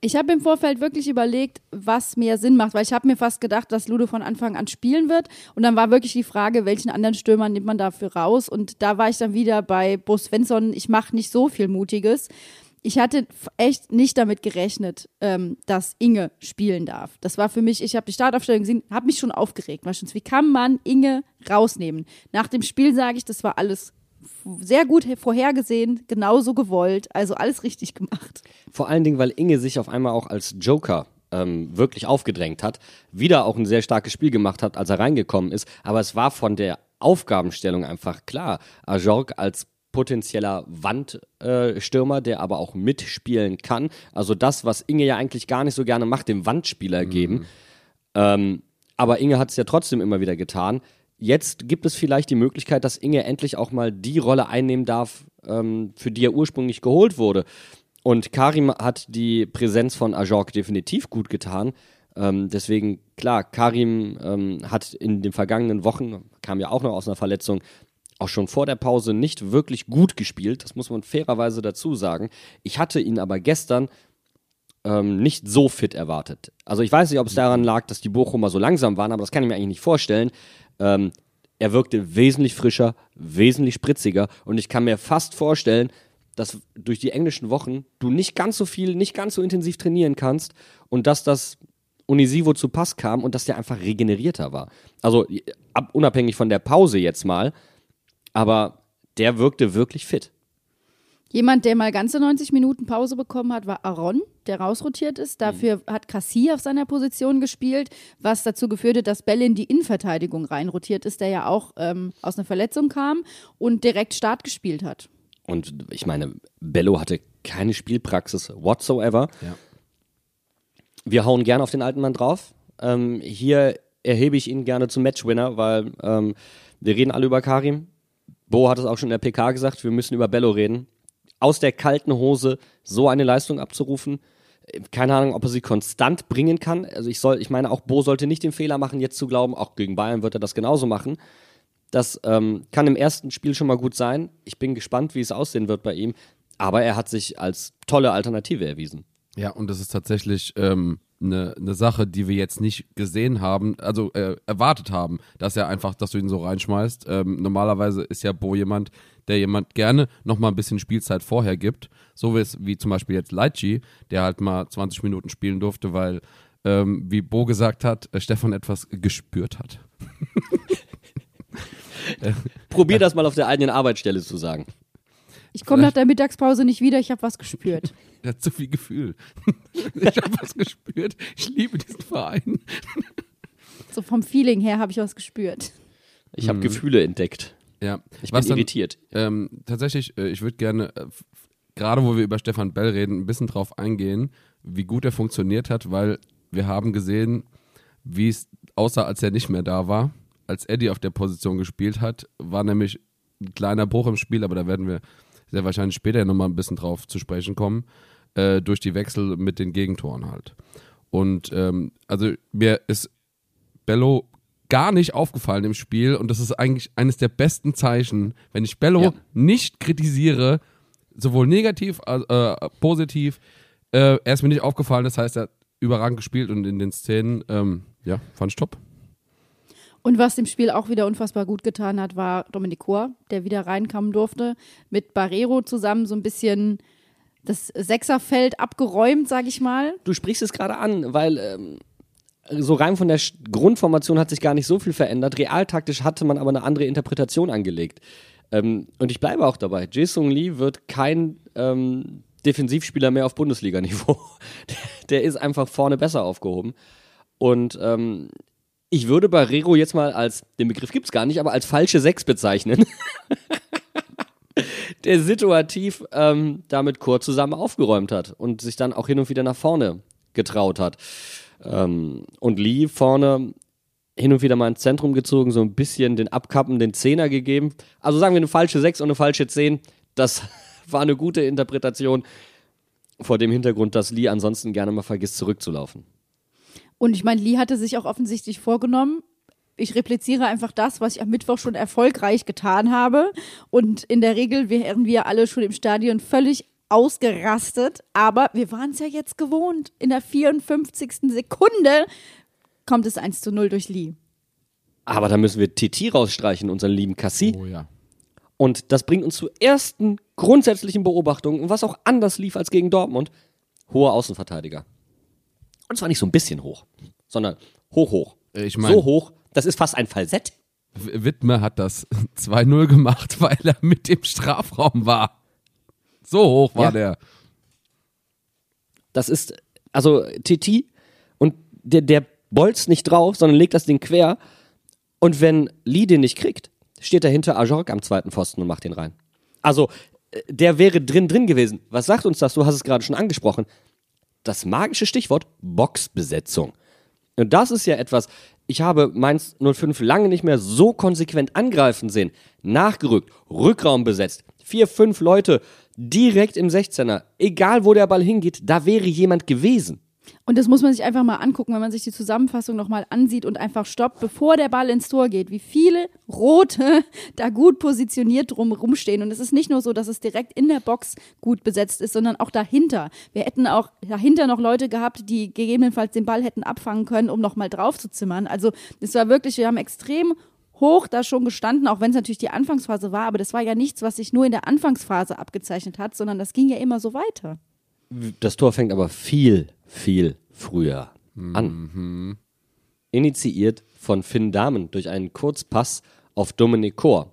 Ich habe im Vorfeld wirklich überlegt, was mehr Sinn macht, weil ich habe mir fast gedacht, dass Ludo von Anfang an spielen wird. Und dann war wirklich die Frage, welchen anderen Stürmer nimmt man dafür raus? Und da war ich dann wieder bei Bo Svensson. Ich mache nicht so viel Mutiges. Ich hatte echt nicht damit gerechnet, ähm, dass Inge spielen darf. Das war für mich, ich habe die Startaufstellung gesehen, habe mich schon aufgeregt. Wie kann man Inge rausnehmen? Nach dem Spiel sage ich, das war alles sehr gut vorhergesehen, genauso gewollt, also alles richtig gemacht. Vor allen Dingen, weil Inge sich auf einmal auch als Joker ähm, wirklich aufgedrängt hat, wieder auch ein sehr starkes Spiel gemacht hat, als er reingekommen ist. Aber es war von der Aufgabenstellung einfach klar. Ajorg als potenzieller Wandstürmer, äh, der aber auch mitspielen kann. Also das, was Inge ja eigentlich gar nicht so gerne macht, dem Wandspieler geben. Ähm, aber Inge hat es ja trotzdem immer wieder getan. Jetzt gibt es vielleicht die Möglichkeit, dass Inge endlich auch mal die Rolle einnehmen darf, ähm, für die er ursprünglich geholt wurde. Und Karim hat die Präsenz von Ajork definitiv gut getan. Ähm, deswegen, klar, Karim ähm, hat in den vergangenen Wochen, kam ja auch noch aus einer Verletzung, auch schon vor der Pause nicht wirklich gut gespielt. Das muss man fairerweise dazu sagen. Ich hatte ihn aber gestern ähm, nicht so fit erwartet. Also ich weiß nicht, ob es daran lag, dass die Bochumer so langsam waren, aber das kann ich mir eigentlich nicht vorstellen. Ähm, er wirkte wesentlich frischer, wesentlich spritziger und ich kann mir fast vorstellen, dass durch die englischen Wochen du nicht ganz so viel, nicht ganz so intensiv trainieren kannst und dass das Unisivo zu Pass kam und dass der einfach regenerierter war. Also ab, unabhängig von der Pause jetzt mal, aber der wirkte wirklich fit. Jemand, der mal ganze 90 Minuten Pause bekommen hat, war Aaron, der rausrotiert ist. Dafür hat Cassie auf seiner Position gespielt, was dazu geführt hat, dass Bell in die Innenverteidigung reinrotiert ist, der ja auch ähm, aus einer Verletzung kam und direkt Start gespielt hat. Und ich meine, Bello hatte keine Spielpraxis whatsoever. Ja. Wir hauen gerne auf den alten Mann drauf. Ähm, hier erhebe ich ihn gerne zum Matchwinner, weil ähm, wir reden alle über Karim. Bo hat es auch schon in der PK gesagt, wir müssen über Bello reden. Aus der kalten Hose so eine Leistung abzurufen, äh, keine Ahnung, ob er sie konstant bringen kann. Also ich soll, ich meine, auch Bo sollte nicht den Fehler machen, jetzt zu glauben, auch gegen Bayern wird er das genauso machen. Das ähm, kann im ersten Spiel schon mal gut sein. Ich bin gespannt, wie es aussehen wird bei ihm. Aber er hat sich als tolle Alternative erwiesen. Ja, und das ist tatsächlich ähm, eine ne Sache, die wir jetzt nicht gesehen haben, also äh, erwartet haben, dass er einfach, dass du ihn so reinschmeißt. Ähm, normalerweise ist ja Bo jemand, der jemand gerne noch mal ein bisschen Spielzeit vorher gibt, so wie wie zum Beispiel jetzt Leitchi, der halt mal 20 Minuten spielen durfte, weil ähm, wie Bo gesagt hat, äh, Stefan etwas gespürt hat. Probier das mal auf der eigenen Arbeitsstelle zu sagen. Ich komme nach der Mittagspause nicht wieder, ich habe was gespürt. Er hat zu viel Gefühl. ich habe was gespürt. Ich liebe diesen Verein. So vom Feeling her habe ich was gespürt. Ich habe Gefühle entdeckt. Ja, Ich was bin dann, irritiert. Ähm, tatsächlich, äh, ich würde gerne, äh, gerade wo wir über Stefan Bell reden, ein bisschen drauf eingehen, wie gut er funktioniert hat, weil wir haben gesehen, wie es aussah, als er nicht mehr da war. Als Eddie auf der Position gespielt hat, war nämlich ein kleiner Bruch im Spiel, aber da werden wir sehr wahrscheinlich später nochmal ein bisschen drauf zu sprechen kommen, äh, durch die Wechsel mit den Gegentoren halt. Und ähm, also mir ist Bello gar nicht aufgefallen im Spiel und das ist eigentlich eines der besten Zeichen, wenn ich Bello Ja. nicht kritisiere, sowohl negativ als äh, positiv. Äh, er ist mir nicht aufgefallen, das heißt, er hat überragend gespielt und in den Szenen, ähm, ja, fand ich top. Und was dem Spiel auch wieder unfassbar gut getan hat, war Dominik Kor, der wieder reinkommen durfte, mit Barrero zusammen so ein bisschen das Sechserfeld abgeräumt, sag ich mal. Du sprichst es gerade an, weil ähm, so rein von der Grundformation hat sich gar nicht so viel verändert. Realtaktisch hatte man aber eine andere Interpretation angelegt. Ähm, und ich bleibe auch dabei. Jae-Sung Lee wird kein ähm, Defensivspieler mehr auf Bundesliga-Niveau. Der ist einfach vorne besser aufgehoben. Und ähm, ich würde Barrero jetzt mal als, den Begriff gibt es gar nicht, aber als falsche Sechs bezeichnen. der situativ ähm, damit Chor zusammen aufgeräumt hat und sich dann auch hin und wieder nach vorne getraut hat. Ähm, und Lee vorne hin und wieder mal ins Zentrum gezogen, so ein bisschen den Abkappen, den Zehner gegeben. Also sagen wir eine falsche 6 und eine falsche 10. Das war eine gute Interpretation vor dem Hintergrund, dass Lee ansonsten gerne mal vergisst, zurückzulaufen. Und ich meine, Lee hatte sich auch offensichtlich vorgenommen, ich repliziere einfach das, was ich am Mittwoch schon erfolgreich getan habe. Und in der Regel wären wir alle schon im Stadion völlig ausgerastet. Aber wir waren es ja jetzt gewohnt. In der 54. Sekunde kommt es 1 zu 0 durch Lee. Aber da müssen wir Titi rausstreichen, unseren lieben Cassie. Oh ja. Und das bringt uns zu ersten grundsätzlichen Beobachtungen, was auch anders lief als gegen Dortmund. Hoher Außenverteidiger. Und zwar nicht so ein bisschen hoch, sondern hoch, hoch. Äh, Ich meine, so hoch, das ist fast ein Falsett. Wittmer hat das 2-0 gemacht, weil er mit im Strafraum war. So hoch war Ja. der. Das ist, also Titi und der, der bolzt nicht drauf, sondern legt das Ding quer. Und wenn Lee den nicht kriegt, steht dahinter Ajork am zweiten Pfosten und macht den rein. Also, äh, der wäre drin drin gewesen. Was sagt uns das? Du hast es gerade schon angesprochen. Das magische Stichwort Boxbesetzung. Und das ist ja etwas, ich habe Mainz 05 lange nicht mehr so konsequent angreifen sehen. Nachgerückt, Rückraum besetzt, vier, fünf Leute direkt im 16er. Egal wo der Ball hingeht, da wäre jemand gewesen. Und das muss man sich einfach mal angucken, wenn man sich die Zusammenfassung nochmal ansieht und einfach stoppt, bevor der Ball ins Tor geht, wie viele Rote da gut positioniert drum rumstehen. Und es ist nicht nur so, dass es direkt in der Box gut besetzt ist, sondern auch dahinter. Wir hätten auch dahinter noch Leute gehabt, die gegebenenfalls den Ball hätten abfangen können, um nochmal drauf zu zimmern. Also es war wirklich, wir haben extrem hoch da schon gestanden, auch wenn es natürlich die Anfangsphase war, aber das war ja nichts, was sich nur in der Anfangsphase abgezeichnet hat, sondern das ging ja immer so weiter. Das Tor fängt aber viel, viel früher an. Initiiert von Finn Dahmen durch einen Kurzpass auf Dominik Kor.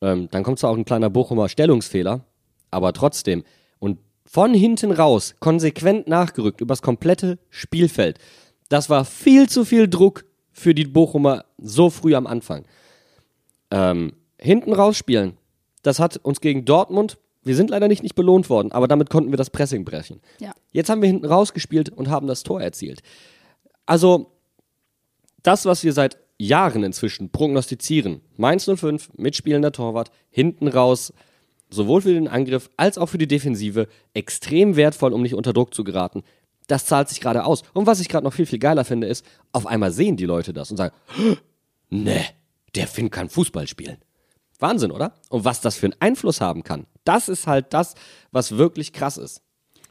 Ähm, dann kommt zwar auch ein kleiner Bochumer Stellungsfehler, aber trotzdem. Und von hinten raus, konsequent nachgerückt übers komplette Spielfeld. Das war viel zu viel Druck für die Bochumer so früh am Anfang. Ähm, hinten rausspielen, das hat uns gegen Dortmund, wir sind leider nicht, nicht belohnt worden, aber damit konnten wir das Pressing brechen. Ja. Jetzt haben wir hinten rausgespielt und haben das Tor erzielt. Also, das, was wir seit Jahren inzwischen prognostizieren, Mainz 05, mitspielender Torwart, hinten raus, sowohl für den Angriff als auch für die Defensive, extrem wertvoll, um nicht unter Druck zu geraten. Das zahlt sich gerade aus. Und was ich gerade noch viel, viel geiler finde, ist, auf einmal sehen die Leute das und sagen, ne, der Finn kann Fußball spielen. Wahnsinn, oder? Und was das für einen Einfluss haben kann, das ist halt das, was wirklich krass ist.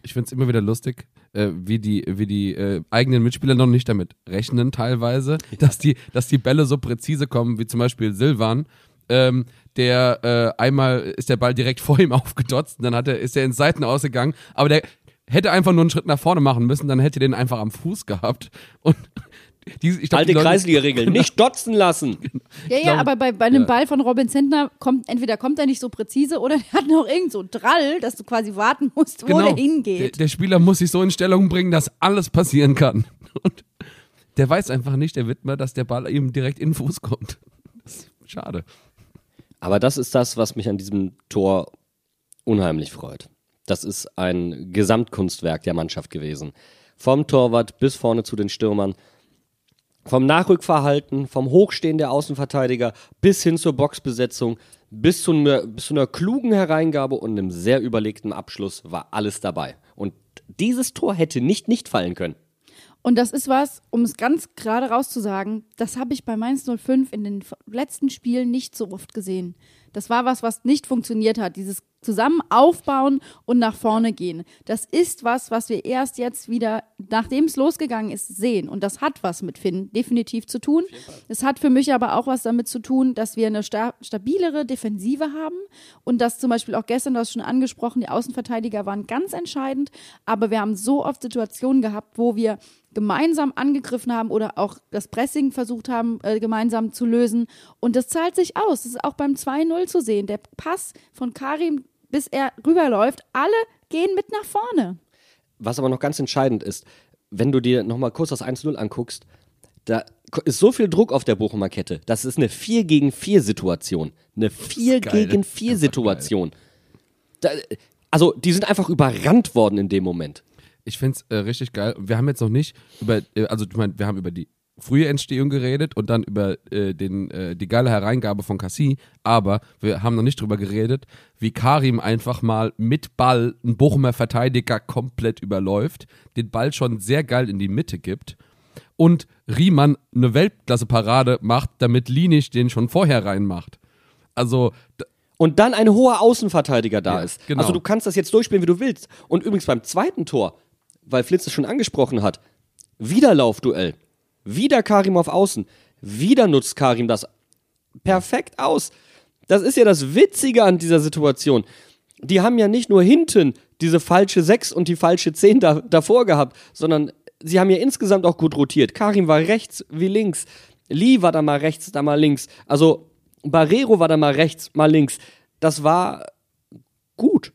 Ich finde es immer wieder lustig, äh, wie die, wie die äh, eigenen Mitspieler noch nicht damit rechnen, teilweise, dass, die, dass die Bälle so präzise kommen, wie zum Beispiel Silvan. Ähm, der äh, einmal ist der Ball direkt vor ihm aufgedotzt und dann hat er, ist er ins Seiten ausgegangen, aber der hätte einfach nur einen Schritt nach vorne machen müssen, dann hätte er den einfach am Fuß gehabt. Und die, ich glaub, Alte Kreisliga-Regel, nicht dotzen lassen. Ja, ja, glaube- aber bei, bei einem ja. Ball von Robin Zentner kommt, entweder kommt er nicht so präzise oder er hat noch irgend so einen Drall, dass du quasi warten musst, wo Genau. der Der, hingeht. der Spieler muss sich so in Stellung bringen, dass alles passieren kann. Und der weiß einfach nicht, der Widmer, dass der Ball ihm direkt in den Fuß kommt. Das ist schade. Aber das ist das, was mich an diesem Tor unheimlich freut. Das ist ein Gesamtkunstwerk der Mannschaft gewesen. Vom Torwart bis vorne zu den Stürmern. Vom Nachrückverhalten, vom Hochstehen der Außenverteidiger bis hin zur Boxbesetzung, bis zu, einer, bis zu einer klugen Hereingabe und einem sehr überlegten Abschluss war alles dabei. Und dieses Tor hätte nicht nicht fallen können. Und das ist was, um es ganz gerade rauszusagen, das habe ich bei Mainz 05 in den letzten Spielen nicht so oft gesehen. Das war was, was nicht funktioniert hat. Dieses zusammen aufbauen und nach vorne gehen. Das ist was, was wir erst jetzt wieder, nachdem es losgegangen ist, sehen. Und das hat was mit Finn definitiv zu tun. Es hat für mich aber auch was damit zu tun, dass wir eine sta stabilere Defensive haben und dass zum Beispiel auch gestern, du hast schon angesprochen, die Außenverteidiger waren ganz entscheidend, aber wir haben so oft Situationen gehabt, wo wir gemeinsam angegriffen haben oder auch das Pressing versucht haben, äh, gemeinsam zu lösen. Und das zahlt sich aus. Das ist auch beim 2-0 zu sehen. Der Pass von Karim, bis er rüberläuft, alle gehen mit nach vorne. Was aber noch ganz entscheidend ist, wenn du dir nochmal kurz das 1-0 anguckst, da ist so viel Druck auf der Bochumer Kette. Das ist eine 4 gegen 4 Situation. Eine 4 geil. gegen 4 Situation. Da, also, die sind einfach überrannt worden in dem Moment. Ich finde es äh, richtig geil. Wir haben jetzt noch nicht über, äh, also ich meine, wir haben über die frühe Entstehung geredet und dann über äh, den, äh, die geile Hereingabe von Cassie, aber wir haben noch nicht drüber geredet, wie Karim einfach mal mit Ball einen Bochumer Verteidiger komplett überläuft, den Ball schon sehr geil in die Mitte gibt und Riemann eine Weltklasse-Parade macht, damit Lienich den schon vorher reinmacht. Also, Und dann ein hoher Außenverteidiger da Ja, ist. genau. Also du kannst das jetzt durchspielen, wie du willst. Und übrigens beim zweiten Tor, weil Flitz es schon angesprochen hat, wieder Laufduell. Wieder Karim auf Außen. Wieder nutzt Karim das perfekt aus. Das ist ja das Witzige an dieser Situation. Die haben ja nicht nur hinten diese falsche 6 und die falsche 10 da, davor gehabt, sondern sie haben ja insgesamt auch gut rotiert. Karim war rechts wie links. Lee war da mal rechts, da mal links. Also Barrero war da mal rechts, mal links. Das war gut.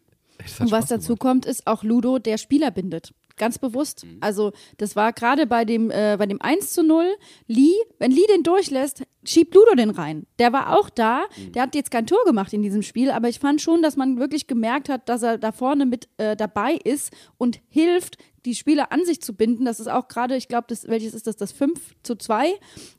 Und was dazu gemacht. kommt, ist auch Ludo, der Spieler bindet. Ganz bewusst. Also, das war gerade bei dem, äh, bei dem 1 zu 0. Lee, wenn Lee den durchlässt, schiebt Ludo den rein. Der war auch da. Der hat jetzt kein Tor gemacht in diesem Spiel, aber ich fand schon, dass man wirklich gemerkt hat, dass er da vorne mit äh, dabei ist und hilft, die Spieler an sich zu binden. Das ist auch gerade, ich glaube, das, welches ist das, das 5 zu 2,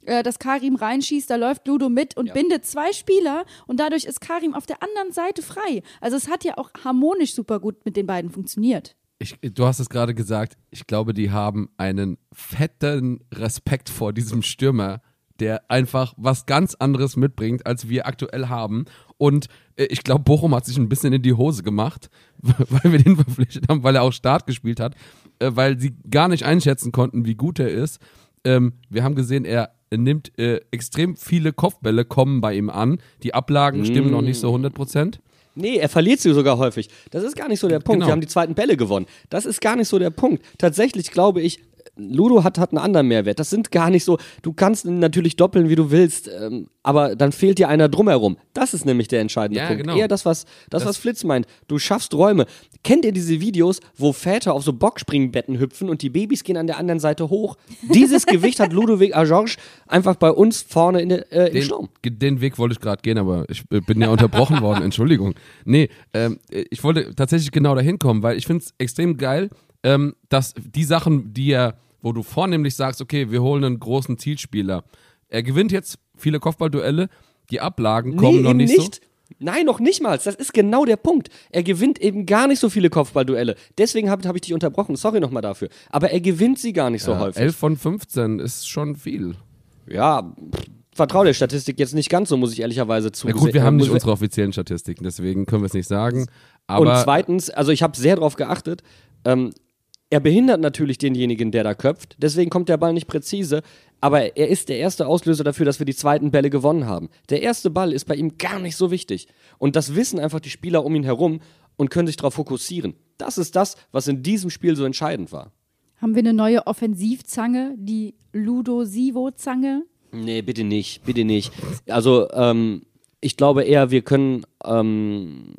äh, dass Karim reinschießt, da läuft Ludo mit und bindet zwei Spieler und dadurch ist Karim auf der anderen Seite frei. Also es hat ja auch harmonisch super gut mit den beiden funktioniert. Ich, du hast es gerade gesagt, ich glaube, die haben einen fetten Respekt vor diesem Stürmer, der einfach was ganz anderes mitbringt, als wir aktuell haben. Und äh, ich glaube, Bochum hat sich ein bisschen in die Hose gemacht, weil wir den verpflichtet haben, weil er auch Start gespielt hat, äh, weil sie gar nicht einschätzen konnten, wie gut er ist. Ähm, wir haben gesehen, er nimmt äh, extrem viele Kopfbälle, kommen bei ihm an. Die Ablagen stimmen noch nicht so 100 Prozent. Nee, er verliert sie sogar häufig. Das ist gar nicht so der Punkt. Genau. Wir haben die zweiten Bälle gewonnen. Das ist gar nicht so der Punkt. Tatsächlich glaube ich, Ludo hat, hat einen anderen Mehrwert. Das sind gar nicht so, du kannst ihn natürlich doppeln, wie du willst, ähm, aber dann fehlt dir einer drumherum. Das ist nämlich der entscheidende Ja, Punkt. genau. Eher das was, das, was Flitz meint. Du schaffst Räume. Kennt ihr diese Videos, wo Väter auf so Boxspringbetten hüpfen und die Babys gehen an der anderen Seite hoch? Dieses Gewicht hat Ludovic Ajorge einfach bei uns vorne in der, äh, im den, Sturm. den Weg wollte ich gerade gehen, aber ich äh, bin ja unterbrochen worden, Entschuldigung. Nee, ähm, ich wollte tatsächlich genau dahin kommen, weil ich finde es extrem geil, ähm, dass die Sachen, die er, wo du vornehmlich sagst, okay, wir holen einen großen Zielspieler. Er gewinnt jetzt viele Kopfballduelle, die Ablagen kommen noch eben nicht, so. Nein, noch nicht mal. Das ist genau der Punkt. Er gewinnt eben gar nicht so viele Kopfballduelle. Deswegen habe hab ich dich unterbrochen. Sorry nochmal dafür. Aber er gewinnt sie gar nicht so Ja, häufig. 11 von 15 ist schon viel. Ja, vertraue der Statistik jetzt nicht ganz so, muss ich ehrlicherweise Na zugeben. gut, wir haben nicht unsere offiziellen Statistiken, deswegen können wir es nicht sagen. Aber Und zweitens, also ich habe sehr darauf geachtet, ähm, er behindert natürlich denjenigen, der da köpft. Deswegen kommt der Ball nicht präzise. Aber er ist der erste Auslöser dafür, dass wir die zweiten Bälle gewonnen haben. Der erste Ball ist bei ihm gar nicht so wichtig. Und das wissen einfach die Spieler um ihn herum und können sich darauf fokussieren. Das ist das, was in diesem Spiel so entscheidend war. Haben wir eine neue Offensivzange, die Ludo-Sivo-Zange? Nee, bitte nicht, bitte nicht. Also, ähm, ich glaube eher, wir können, ähm,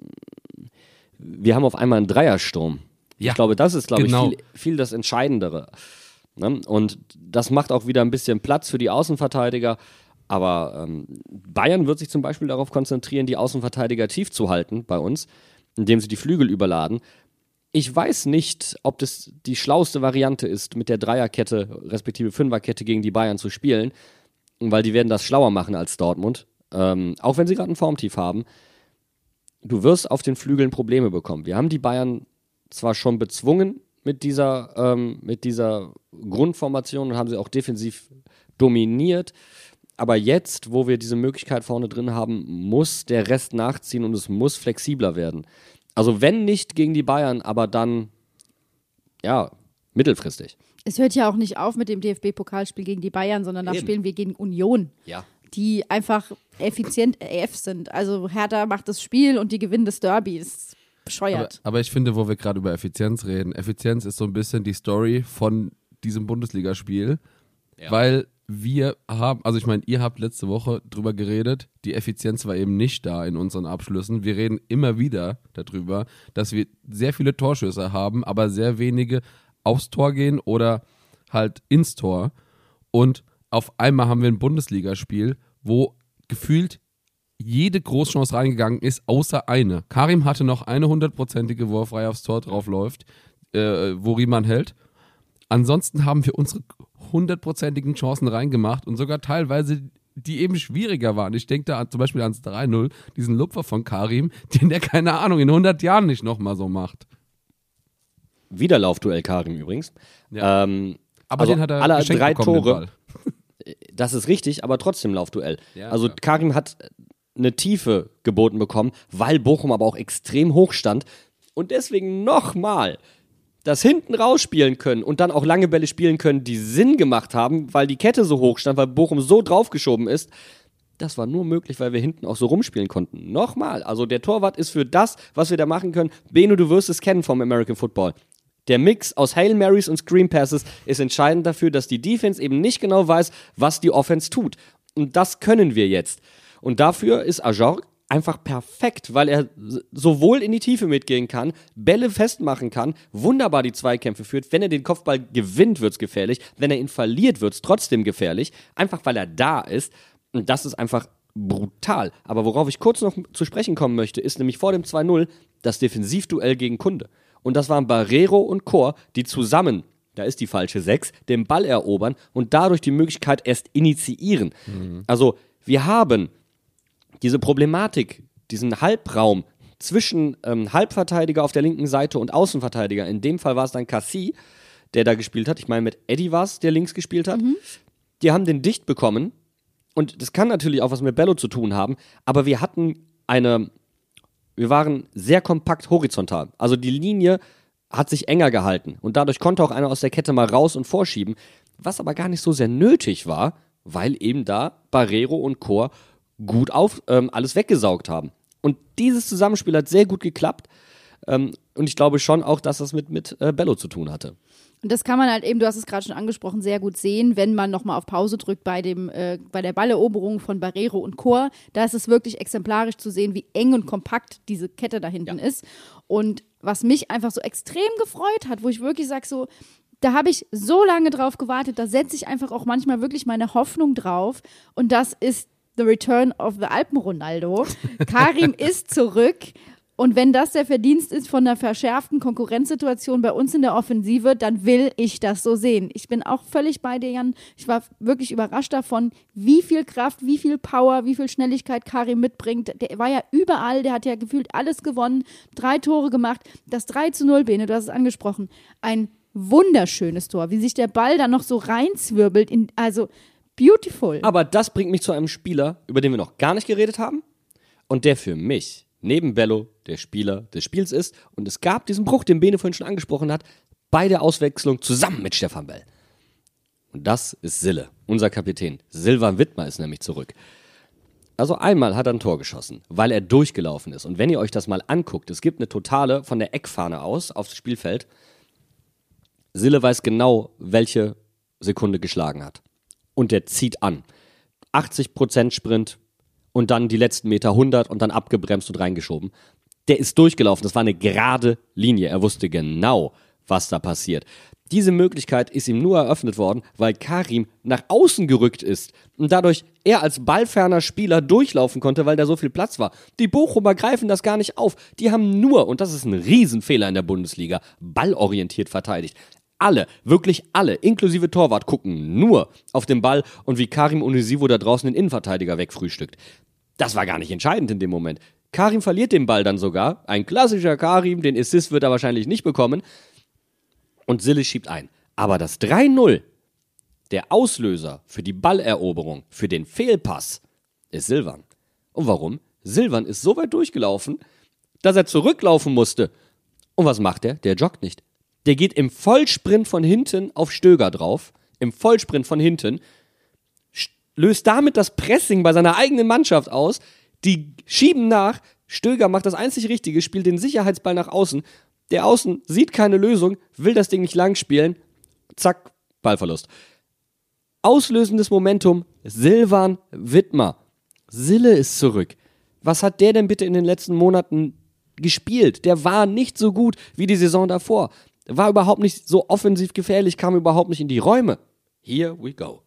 wir haben auf einmal einen Dreiersturm. Ja, ich glaube, das ist, glaube genau. ich, viel, viel das Entscheidendere. Ne? Und das macht auch wieder ein bisschen Platz für die Außenverteidiger. Aber ähm, Bayern wird sich zum Beispiel darauf konzentrieren, die Außenverteidiger tief zu halten bei uns, indem sie die Flügel überladen. Ich weiß nicht, ob das die schlauste Variante ist, mit der Dreierkette respektive Fünferkette gegen die Bayern zu spielen, weil die werden das schlauer machen als Dortmund, ähm, auch wenn sie gerade ein Formtief haben. Du wirst auf den Flügeln Probleme bekommen. Wir haben die Bayern zwar schon bezwungen mit dieser, ähm, mit dieser Grundformation und haben sie auch defensiv dominiert, aber jetzt, wo wir diese Möglichkeit vorne drin haben, muss der Rest nachziehen und es muss flexibler werden. Also wenn nicht gegen die Bayern, aber dann, ja, mittelfristig. Es hört ja auch nicht auf mit dem DFB-Pokalspiel gegen die Bayern, sondern da spielen wir gegen Union, Ja. die einfach effizient AF sind. Also Hertha macht das Spiel und die gewinnen das Derby. Das ist Aber, bescheuert. aber ich finde, wo wir gerade über Effizienz reden, Effizienz ist so ein bisschen die Story von diesem Bundesligaspiel, weil wir haben, also ich meine, ihr habt letzte Woche drüber geredet, die Effizienz war eben nicht da in unseren Abschlüssen. Wir reden immer wieder darüber, dass wir sehr viele Torschüsse haben, aber sehr wenige aufs Tor gehen oder halt ins Tor. Und auf einmal haben wir ein Bundesligaspiel, wo gefühlt jede Großchance reingegangen ist, außer eine. Karim hatte noch eine hundertprozentige, wo er frei aufs Tor draufläuft, äh, wo Riemann hält. Ansonsten haben wir unsere hundertprozentigen Chancen reingemacht und sogar teilweise die eben schwieriger waren. Ich denke da zum Beispiel ans 3-0, diesen Lupfer von Karim, den der, keine Ahnung, in 100 Jahren nicht nochmal so macht. Wieder Laufduell Karim übrigens. Ja. Ähm, Aber Also den hat er alle drei bekommen, Tore. Das ist richtig, aber trotzdem Laufduell. Ja, also klar. Karim hat eine Tiefe geboten bekommen, weil Bochum aber auch extrem hoch stand und deswegen nochmal das hinten rausspielen können und dann auch lange Bälle spielen können, die Sinn gemacht haben, weil die Kette so hoch stand, weil Bochum so draufgeschoben ist. Das war nur möglich, weil wir hinten auch so rumspielen konnten. Nochmal, also der Torwart ist für das, was wir da machen können. Beno, du wirst es kennen vom American Football. Der Mix aus Hail Marys und Screen Passes ist entscheidend dafür, dass die Defense eben nicht genau weiß, was die Offense tut. Und das können wir jetzt. Und dafür ist Ajor einfach perfekt, weil er sowohl in die Tiefe mitgehen kann, Bälle festmachen kann, wunderbar die Zweikämpfe führt. Wenn er den Kopfball gewinnt, wird's gefährlich. Wenn er ihn verliert, wird's trotzdem gefährlich. Einfach weil er da ist. Und das ist einfach brutal. Aber worauf ich kurz noch zu sprechen kommen möchte, ist nämlich vor dem 2-0 das Defensivduell gegen Kunde. Und das waren Barrero und Chor, die zusammen, da ist die falsche 6, den Ball erobern und dadurch die Möglichkeit erst initiieren. Also wir haben diese Problematik, diesen Halbraum zwischen ähm, Halbverteidiger auf der linken Seite und Außenverteidiger. In dem Fall war es dann Cassie, der da gespielt hat. Ich meine, mit Eddie war es, der links gespielt hat. Die haben den dicht bekommen. Und das kann natürlich auch was mit Bello zu tun haben. Aber wir hatten eine, wir waren sehr kompakt horizontal. Also die Linie hat sich enger gehalten. Und dadurch konnte auch einer aus der Kette mal raus und vorschieben. Was aber gar nicht so sehr nötig war, weil eben da Barrero und Chor gut auf ähm, alles weggesaugt haben. Und dieses Zusammenspiel hat sehr gut geklappt. Ähm, und ich glaube schon auch, dass das mit, mit äh, Bello zu tun hatte. Und das kann man halt eben, du hast es gerade schon angesprochen, sehr gut sehen, wenn man nochmal auf Pause drückt bei, dem, äh, bei der Balleroberung von Barrero und Chor. Da ist es wirklich exemplarisch zu sehen, wie eng und kompakt diese Kette da hinten ist. Und was mich einfach so extrem gefreut hat, wo ich wirklich sage, so, da habe ich so lange drauf gewartet, da setze ich einfach auch manchmal wirklich meine Hoffnung drauf. Und das ist The Return of the Alpen-Ronaldo. Karim ist zurück. Und wenn das der Verdienst ist von einer verschärften Konkurrenzsituation bei uns in der Offensive, dann will ich das so sehen. Ich bin auch völlig bei dir, Jan. Ich war wirklich überrascht davon, wie viel Kraft, wie viel Power, wie viel Schnelligkeit Karim mitbringt. Der war ja überall, der hat ja gefühlt alles gewonnen, drei Tore gemacht. Das 3 zu 0, Bene, du hast es angesprochen. Ein wunderschönes Tor, wie sich der Ball da noch so reinzwirbelt. In, also beautiful. Aber das bringt mich zu einem Spieler, über den wir noch gar nicht geredet haben und der für mich neben Bello der Spieler des Spiels ist. Und es gab diesen Bruch, den Bene vorhin schon angesprochen hat, bei der Auswechslung zusammen mit Stefan Bell. Und das ist Sille, unser Kapitän. Silvan Wittmer ist nämlich zurück. Also einmal hat er ein Tor geschossen, weil er durchgelaufen ist. Und wenn ihr euch das mal anguckt, es gibt eine totale von der Eckfahne aus aufs Spielfeld. Sille weiß genau, welche Sekunde geschlagen hat. Und der zieht an. 80% Sprint und dann die letzten Meter 100 und dann abgebremst und reingeschoben. Der ist durchgelaufen. Das war eine gerade Linie. Er wusste genau, was da passiert. Diese Möglichkeit ist ihm nur eröffnet worden, weil Karim nach außen gerückt ist und dadurch er als ballferner Spieler durchlaufen konnte, weil da so viel Platz war. Die Bochumer greifen das gar nicht auf. Die haben nur, und das ist ein Riesenfehler in der Bundesliga, ballorientiert verteidigt. Alle, wirklich alle, inklusive Torwart, gucken nur auf den Ball und wie Karim Unisivo da draußen den Innenverteidiger wegfrühstückt. Das war gar nicht entscheidend in dem Moment. Karim verliert den Ball dann sogar. Ein klassischer Karim, den Assist wird er wahrscheinlich nicht bekommen. Und Sille schiebt ein. Aber das 3-0, der Auslöser für die Balleroberung, für den Fehlpass, ist Silvan. Und warum? Silvan ist so weit durchgelaufen, dass er zurücklaufen musste. Und was macht er? Der joggt nicht. Der geht im Vollsprint von hinten auf Stöger drauf. Im Vollsprint von hinten. st- Löst damit das Pressing bei seiner eigenen Mannschaft aus. Die schieben nach. Stöger macht das einzig Richtige, spielt den Sicherheitsball nach außen. Der Außen sieht keine Lösung, will das Ding nicht lang spielen. Zack, Ballverlust. Auslösendes Momentum, Silvan Wittmer. Sille ist zurück. Was hat der denn bitte in den letzten Monaten gespielt? Der war nicht so gut wie die Saison davor. War überhaupt nicht so offensiv gefährlich, kam überhaupt nicht in die Räume. Here we go.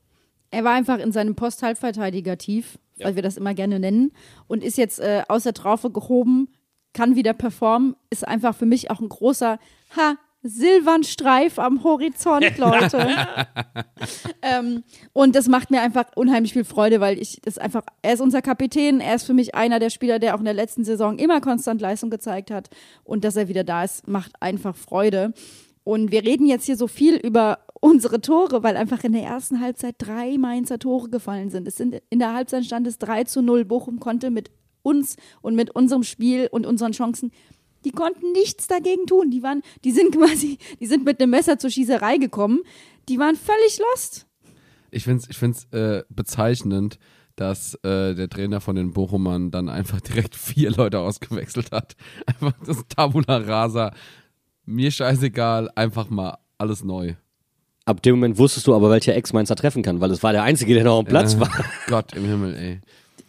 Er war einfach in seinem Post-Halbverteidiger tief, weil wir das immer gerne nennen, und ist jetzt äh, aus der Traufe gehoben, kann wieder performen, ist einfach für mich auch ein großer Ha, Silbernstreif am Horizont, Leute. ähm, und das macht mir einfach unheimlich viel Freude, weil ich das einfach, er ist unser Kapitän, er ist für mich einer der Spieler, der auch in der letzten Saison immer konstant Leistung gezeigt hat. Und dass er wieder da ist, macht einfach Freude. Und wir reden jetzt hier so viel über unsere Tore, weil einfach in der ersten Halbzeit drei Mainzer Tore gefallen sind. Es sind in der Halbzeit stand es 3 zu 0. Bochum konnte mit uns und mit unserem Spiel und unseren Chancen, die konnten nichts dagegen tun. Die waren, die sind quasi, die sind mit einem Messer zur Schießerei gekommen. Die waren völlig lost. Ich finde es ich find's, äh, bezeichnend, dass äh, der Trainer von den Bochumern dann einfach direkt vier Leute ausgewechselt hat. Einfach das Tabula Rasa. Mir scheißegal, einfach mal alles neu. Ab dem Moment wusstest du aber, welcher Ex-Mainzer treffen kann, weil es war der Einzige, der noch am Platz Äh, war. Gott im Himmel, ey.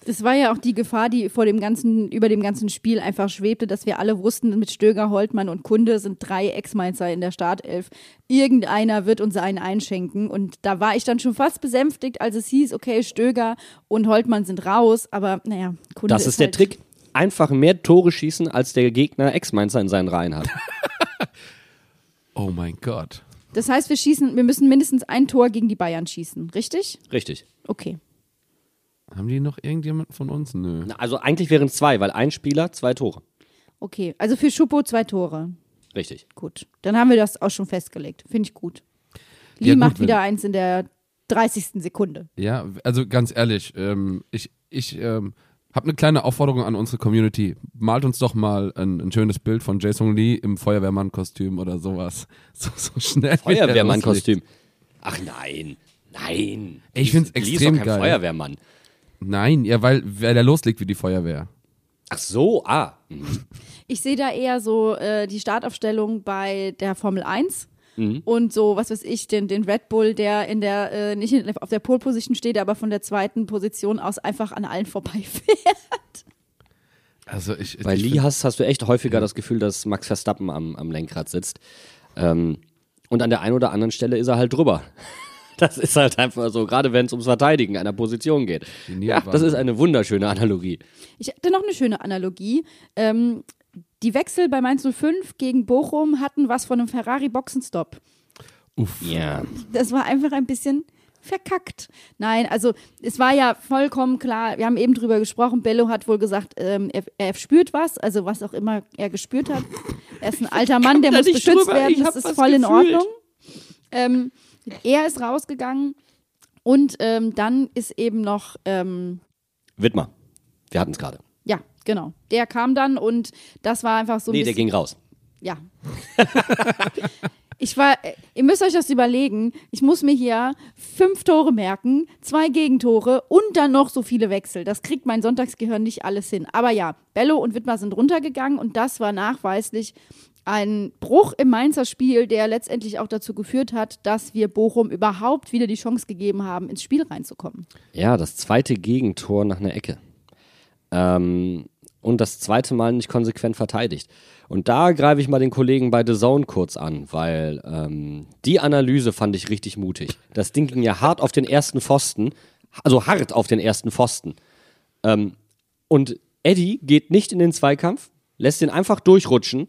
Es war ja auch die Gefahr, die vor dem ganzen, über dem ganzen Spiel einfach schwebte, dass wir alle wussten, mit Stöger, Holtmann und Kunde sind drei Ex-Mainzer in der Startelf. Irgendeiner wird uns einen einschenken. Und da war ich dann schon fast besänftigt, als es hieß, okay, Stöger und Holtmann sind raus. Aber naja, Kunde Das ist der halt, Trick. Einfach mehr Tore schießen, als der Gegner Ex-Mainzer in seinen Reihen hat. Oh mein Gott. Das heißt, wir schießen, wir müssen mindestens ein Tor gegen die Bayern schießen, richtig? Richtig. Okay. Haben die noch irgendjemand von uns? Nö. Na, Also eigentlich wären es zwei, weil ein Spieler, zwei Tore. Okay. Also für Schuppo zwei Tore. Richtig. Gut. Dann haben wir das auch schon festgelegt. Finde ich gut. Lee Ja, gut, macht wieder eins in der 30. Sekunde. Ja, also ganz ehrlich, ähm, ich, ich ähm, habe eine kleine Aufforderung an unsere Community. Malt uns doch mal ein, ein schönes Bild von Jason Lee im Feuerwehrmann-Kostüm oder sowas. So, so schnell. Feuerwehrmann-Kostüm. Ach nein. Nein. Ich find's Lee ist extrem doch kein geil. Feuerwehrmann. Nein, ja, weil wer der loslegt wie die Feuerwehr. Ach so, ah. Ich sehe da eher so äh, die Startaufstellung bei der Formel 1 Mhm. und so, was weiß ich, den, den Red Bull, der in der, äh, nicht in, auf der Pole Position steht, aber von der zweiten Position aus einfach an allen vorbeifährt. Also ich, Bei ich Lee hast, hast du echt häufiger das Gefühl, dass Max Verstappen am, am Lenkrad sitzt. Ähm, und an der einen oder anderen Stelle ist er halt drüber. Das ist halt einfach so, gerade wenn es ums Verteidigen einer Position geht. Ja, das ist eine wunderschöne Analogie. Ich hatte noch eine schöne Analogie. Ähm, die Wechsel bei Mainz 05 gegen Bochum hatten was von einem Ferrari-Boxenstopp. Uff. Ja. das war einfach ein bisschen verkackt. Nein, also es war ja vollkommen klar, wir haben eben drüber gesprochen, Bello hat wohl gesagt, ähm, er, er spürt was, also was auch immer er gespürt hat. Er ist ein alter Mann, der muss beschützt drüber, werden, das ist voll in gefühlt. Ordnung. Ähm, er ist rausgegangen und ähm, dann ist eben noch, ähm, Widmer. Wir hatten es gerade. ja, genau, der kam dann und das war einfach so ein Nee, der ging raus. ja. Ich war, ihr müsst euch das überlegen. Ich muss mir hier fünf Tore merken, zwei Gegentore und dann noch so viele Wechsel. Das kriegt mein Sonntagsgehirn nicht alles hin. Aber ja, Bello und Wittmer sind runtergegangen und das war nachweislich ein Bruch im Mainzer Spiel, der letztendlich auch dazu geführt hat, dass wir Bochum überhaupt wieder die Chance gegeben haben, ins Spiel reinzukommen. Ja, das zweite Gegentor nach einer Ecke. Ähm, und das zweite Mal nicht konsequent verteidigt. Und da greife ich mal den Kollegen bei The Zone kurz an, weil ähm, die Analyse fand ich richtig mutig. Das Ding ging ja hart auf den ersten Pfosten, also hart auf den ersten Pfosten. Ähm, und Eddie geht nicht in den Zweikampf, lässt den einfach durchrutschen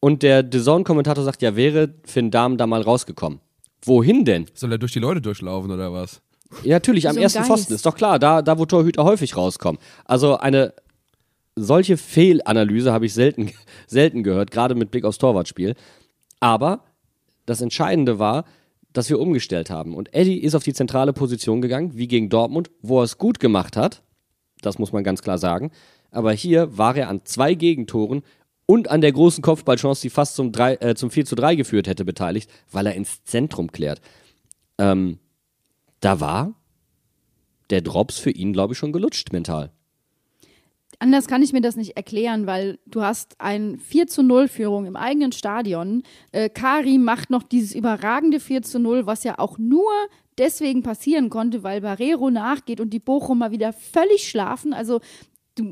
und der The Zone-Kommentator sagt, ja, wäre Finn Dahm da mal rausgekommen. Wohin denn? Soll er durch die Leute durchlaufen oder was? Ja, natürlich, am So ersten Geist. Pfosten. Ist doch klar, da, da wo Torhüter häufig rauskommen. Also eine solche Fehlanalyse habe ich selten, selten gehört, gerade mit Blick aufs Torwartspiel. Aber das Entscheidende war, dass wir umgestellt haben. Und Eddie ist auf die zentrale Position gegangen, wie gegen Dortmund, wo er es gut gemacht hat. Das muss man ganz klar sagen. Aber hier war er an zwei Gegentoren und an der großen Kopfballchance, die fast zum, 3, äh, zum 4 zu 3 geführt hätte, beteiligt, weil er ins Zentrum klärt. Ähm, da war der Drops für ihn, glaube ich, schon gelutscht mental. Anders kann ich mir das nicht erklären, weil du hast ein 4 zu 0 Führung im eigenen Stadion. Äh, Kari macht noch dieses überragende 4 zu 0, was ja auch nur deswegen passieren konnte, weil Barrero nachgeht und die Bochumer wieder völlig schlafen. Also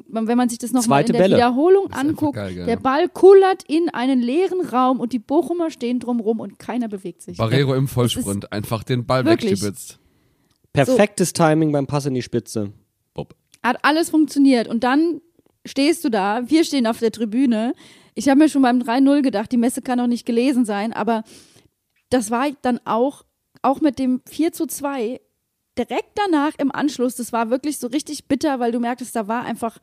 wenn man sich das nochmal in der Bälle. Wiederholung anguckt, geil, der Ball kullert in einen leeren Raum und die Bochumer stehen drumrum und keiner bewegt sich. Barrero im Vollsprint, einfach den Ball Wirklich. weggestibitzt. Perfektes Timing beim Pass in die Spitze. Bob. Hat alles funktioniert. Und dann stehst du da, wir stehen auf der Tribüne. Ich habe mir schon beim 3-0 gedacht, die Messe kann doch nicht gelesen sein, aber das war dann auch, auch mit dem 4 zu 2, direkt danach im Anschluss, das war wirklich so richtig bitter, weil du merktest, da war einfach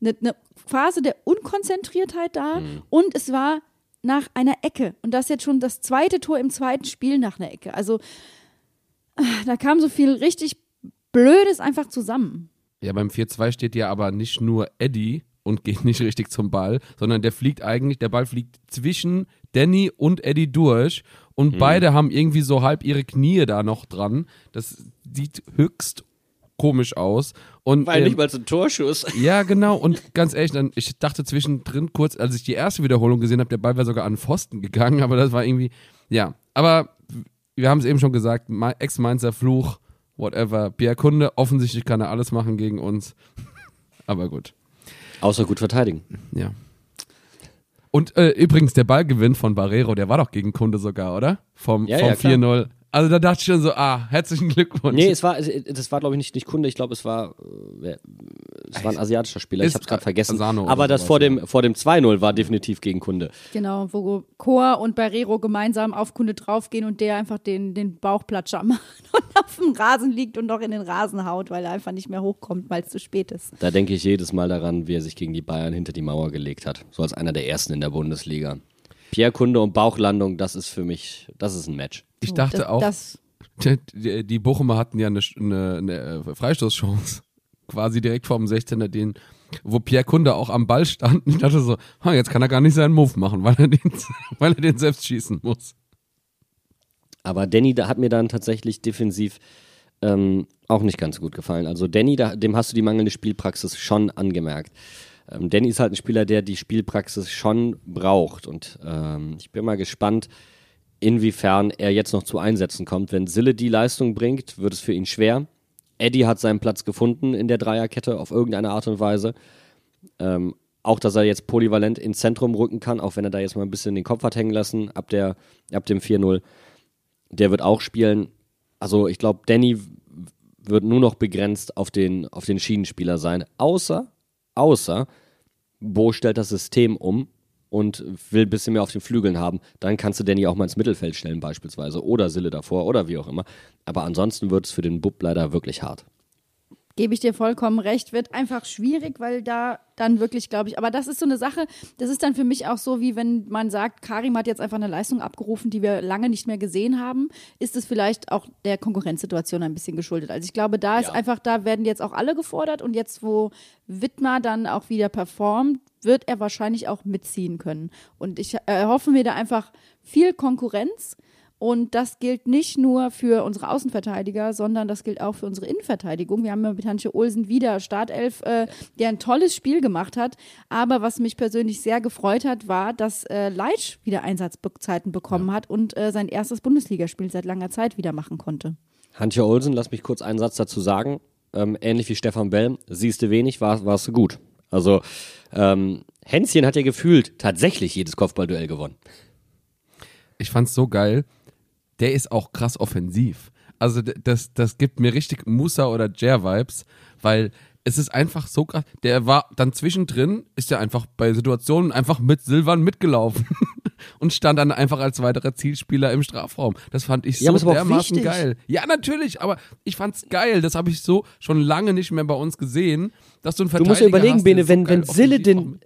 eine, eine Phase der Unkonzentriertheit da und es war nach einer Ecke. Und das jetzt schon das zweite Tor im zweiten Spiel nach einer Ecke. Also ah, da kam so viel richtig Blödes einfach zusammen. Ja, beim 4-2 steht ja aber nicht nur Eddie und geht nicht richtig zum Ball, sondern der fliegt eigentlich, der Ball fliegt zwischen Danny und Eddie durch und beide haben irgendwie so halb ihre Knie da noch dran. Das sieht höchst komisch aus. Und, Weil ähm, nicht mal so ein Torschuss. Ja, genau. Und ganz ehrlich, dann, ich dachte zwischendrin kurz, als ich die erste Wiederholung gesehen habe, der Ball wäre sogar an den Pfosten gegangen, aber das war irgendwie, ja. Aber wir haben es eben schon gesagt, Ma- Ex-Mainzer Fluch, whatever. Pierre Kunde, offensichtlich kann er alles machen gegen uns. aber gut, Außer gut verteidigen. ja. Und äh, übrigens, der Ballgewinn von Barrero, der war doch gegen Kunde sogar, oder? Vom, Ja, vom ja, klar. 4-0. Also da dachte ich schon so, ah, herzlichen Glückwunsch. Nee, es war, es- das war glaube ich nicht, nicht Kunde, ich glaube es war, äh, es war ein asiatischer Spieler, ich habe es gerade vergessen. Asano Aber das vor dem, vor dem 2-0 war definitiv gegen Kunde. Genau, wo Chor und Barrero gemeinsam auf Kunde draufgehen und der einfach den, den Bauchplatscher macht und auf dem Rasen liegt und noch in den Rasen haut, weil er einfach nicht mehr hochkommt, weil es zu spät ist. Da denke ich jedes Mal daran, wie er sich gegen die Bayern hinter die Mauer gelegt hat. So als einer der ersten in der Bundesliga. Pierre Kunde und Bauchlandung, das ist für mich, das ist ein Match. Ich So, dachte das, auch, Das, die, die Bochumer hatten ja eine, eine, eine äh, Freistoßchance. Quasi direkt vor dem 16er, den, wo Pierre Kunde auch am Ball stand. Ich dachte so, jetzt kann er gar nicht seinen Move machen, weil er den, weil er den selbst schießen muss. Aber Danny da hat mir dann tatsächlich defensiv ähm, auch nicht ganz so gut gefallen. Also Danny, da, dem hast du die mangelnde Spielpraxis schon angemerkt. Ähm, Danny ist halt ein Spieler, der die Spielpraxis schon braucht. Und ähm, ich bin mal gespannt, inwiefern er jetzt noch zu Einsätzen kommt. Wenn Sille die Leistung bringt, wird es für ihn schwer. Eddie hat seinen Platz gefunden in der Dreierkette auf irgendeine Art und Weise. Ähm, auch, dass er jetzt polyvalent ins Zentrum rücken kann, auch wenn er da jetzt mal ein bisschen den Kopf hat hängen lassen ab, der, ab dem 4-0 der wird auch spielen. Also ich glaube, Danny wird nur noch begrenzt auf den, auf den Schienenspieler sein. Außer, außer Bo stellt das System um und will ein bisschen mehr auf den Flügeln haben. Dann kannst du Danny auch mal ins Mittelfeld stellen beispielsweise. Oder Sille davor oder wie auch immer. Aber ansonsten wird es für den Bub leider wirklich hart. Gebe ich dir vollkommen recht, wird einfach schwierig, weil da dann wirklich, glaube ich, aber das ist so eine Sache, das ist dann für mich auch so, wie wenn man sagt, Karim hat jetzt einfach eine Leistung abgerufen, die wir lange nicht mehr gesehen haben, ist es vielleicht auch der Konkurrenzsituation ein bisschen geschuldet. Also ich glaube, da ist einfach, da werden jetzt auch alle gefordert und jetzt, wo Wittmer dann auch wieder performt, wird er wahrscheinlich auch mitziehen können. Und ich erhoffe mir da einfach viel Konkurrenz. Und das gilt nicht nur für unsere Außenverteidiger, sondern das gilt auch für unsere Innenverteidigung. Wir haben ja mit Hansche Olsen wieder Startelf, äh, der ein tolles Spiel gemacht hat. Aber was mich persönlich sehr gefreut hat, war, dass äh, Leitsch wieder Einsatzzeiten bekommen hat und äh, sein erstes Bundesligaspiel seit langer Zeit wieder machen konnte. Hantje Olsen, lass mich kurz einen Satz dazu sagen. Ähm, ähnlich wie Stefan Bell, siehst du wenig, war, warst du gut. Also, ähm, Hänschen hat ja gefühlt tatsächlich jedes Kopfballduell gewonnen. Ich fand's so geil. Der ist auch krass offensiv. Also das, das gibt mir richtig Musa oder Jer-Vibes, weil es ist einfach so krass. Der war dann zwischendrin, ist er einfach bei Situationen einfach mit Silvan mitgelaufen und stand dann einfach als weiterer Zielspieler im Strafraum. Das fand ich Ja, so auch dermaßen wichtig. geil. Ja, natürlich, aber ich fand's geil. Das habe ich so schon lange nicht mehr bei uns gesehen, dass du einen Du musst Verteidiger dir überlegen, hast, Bene, so wenn- Sille den-.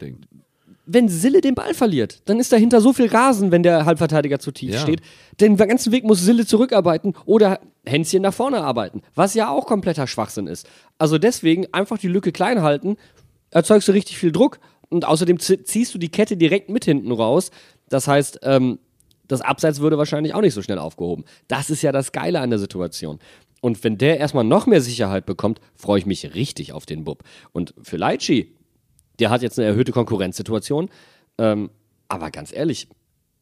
Wenn Sille den Ball verliert, dann ist dahinter so viel Rasen, wenn der Halbverteidiger zu tief Ja. steht. Den ganzen Weg muss Sille zurückarbeiten oder Hänschen nach vorne arbeiten, was ja auch kompletter Schwachsinn ist. Also deswegen einfach die Lücke klein halten, erzeugst du richtig viel Druck und außerdem zie- ziehst du die Kette direkt mit hinten raus. Das heißt, ähm, das Abseits würde wahrscheinlich auch nicht so schnell aufgehoben. Das ist ja das Geile an der Situation. Und wenn der erstmal noch mehr Sicherheit bekommt, freue ich mich richtig auf den Bub. Und für Leitschi, der hat jetzt eine erhöhte Konkurrenzsituation. Ähm, aber ganz ehrlich,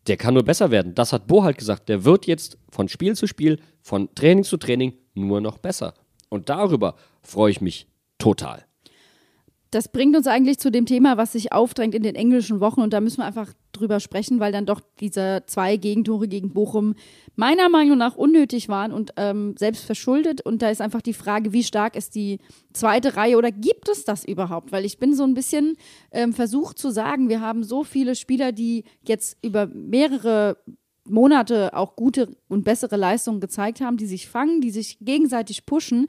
der kann nur besser werden. Das hat Bo halt gesagt. Der wird jetzt von Spiel zu Spiel, von Training zu Training nur noch besser. Und darüber freue ich mich total. Das bringt uns eigentlich zu dem Thema, was sich aufdrängt in den englischen Wochen und da müssen wir einfach drüber sprechen, weil dann doch diese zwei Gegentore gegen Bochum meiner Meinung nach unnötig waren und ähm, selbst verschuldet. Und da ist einfach die Frage, wie stark ist die zweite Reihe oder gibt es das überhaupt? Weil ich bin so ein bisschen ähm, versucht zu sagen, wir haben so viele Spieler, die jetzt über mehrere Monate auch gute und bessere Leistungen gezeigt haben, die sich fangen, die sich gegenseitig pushen.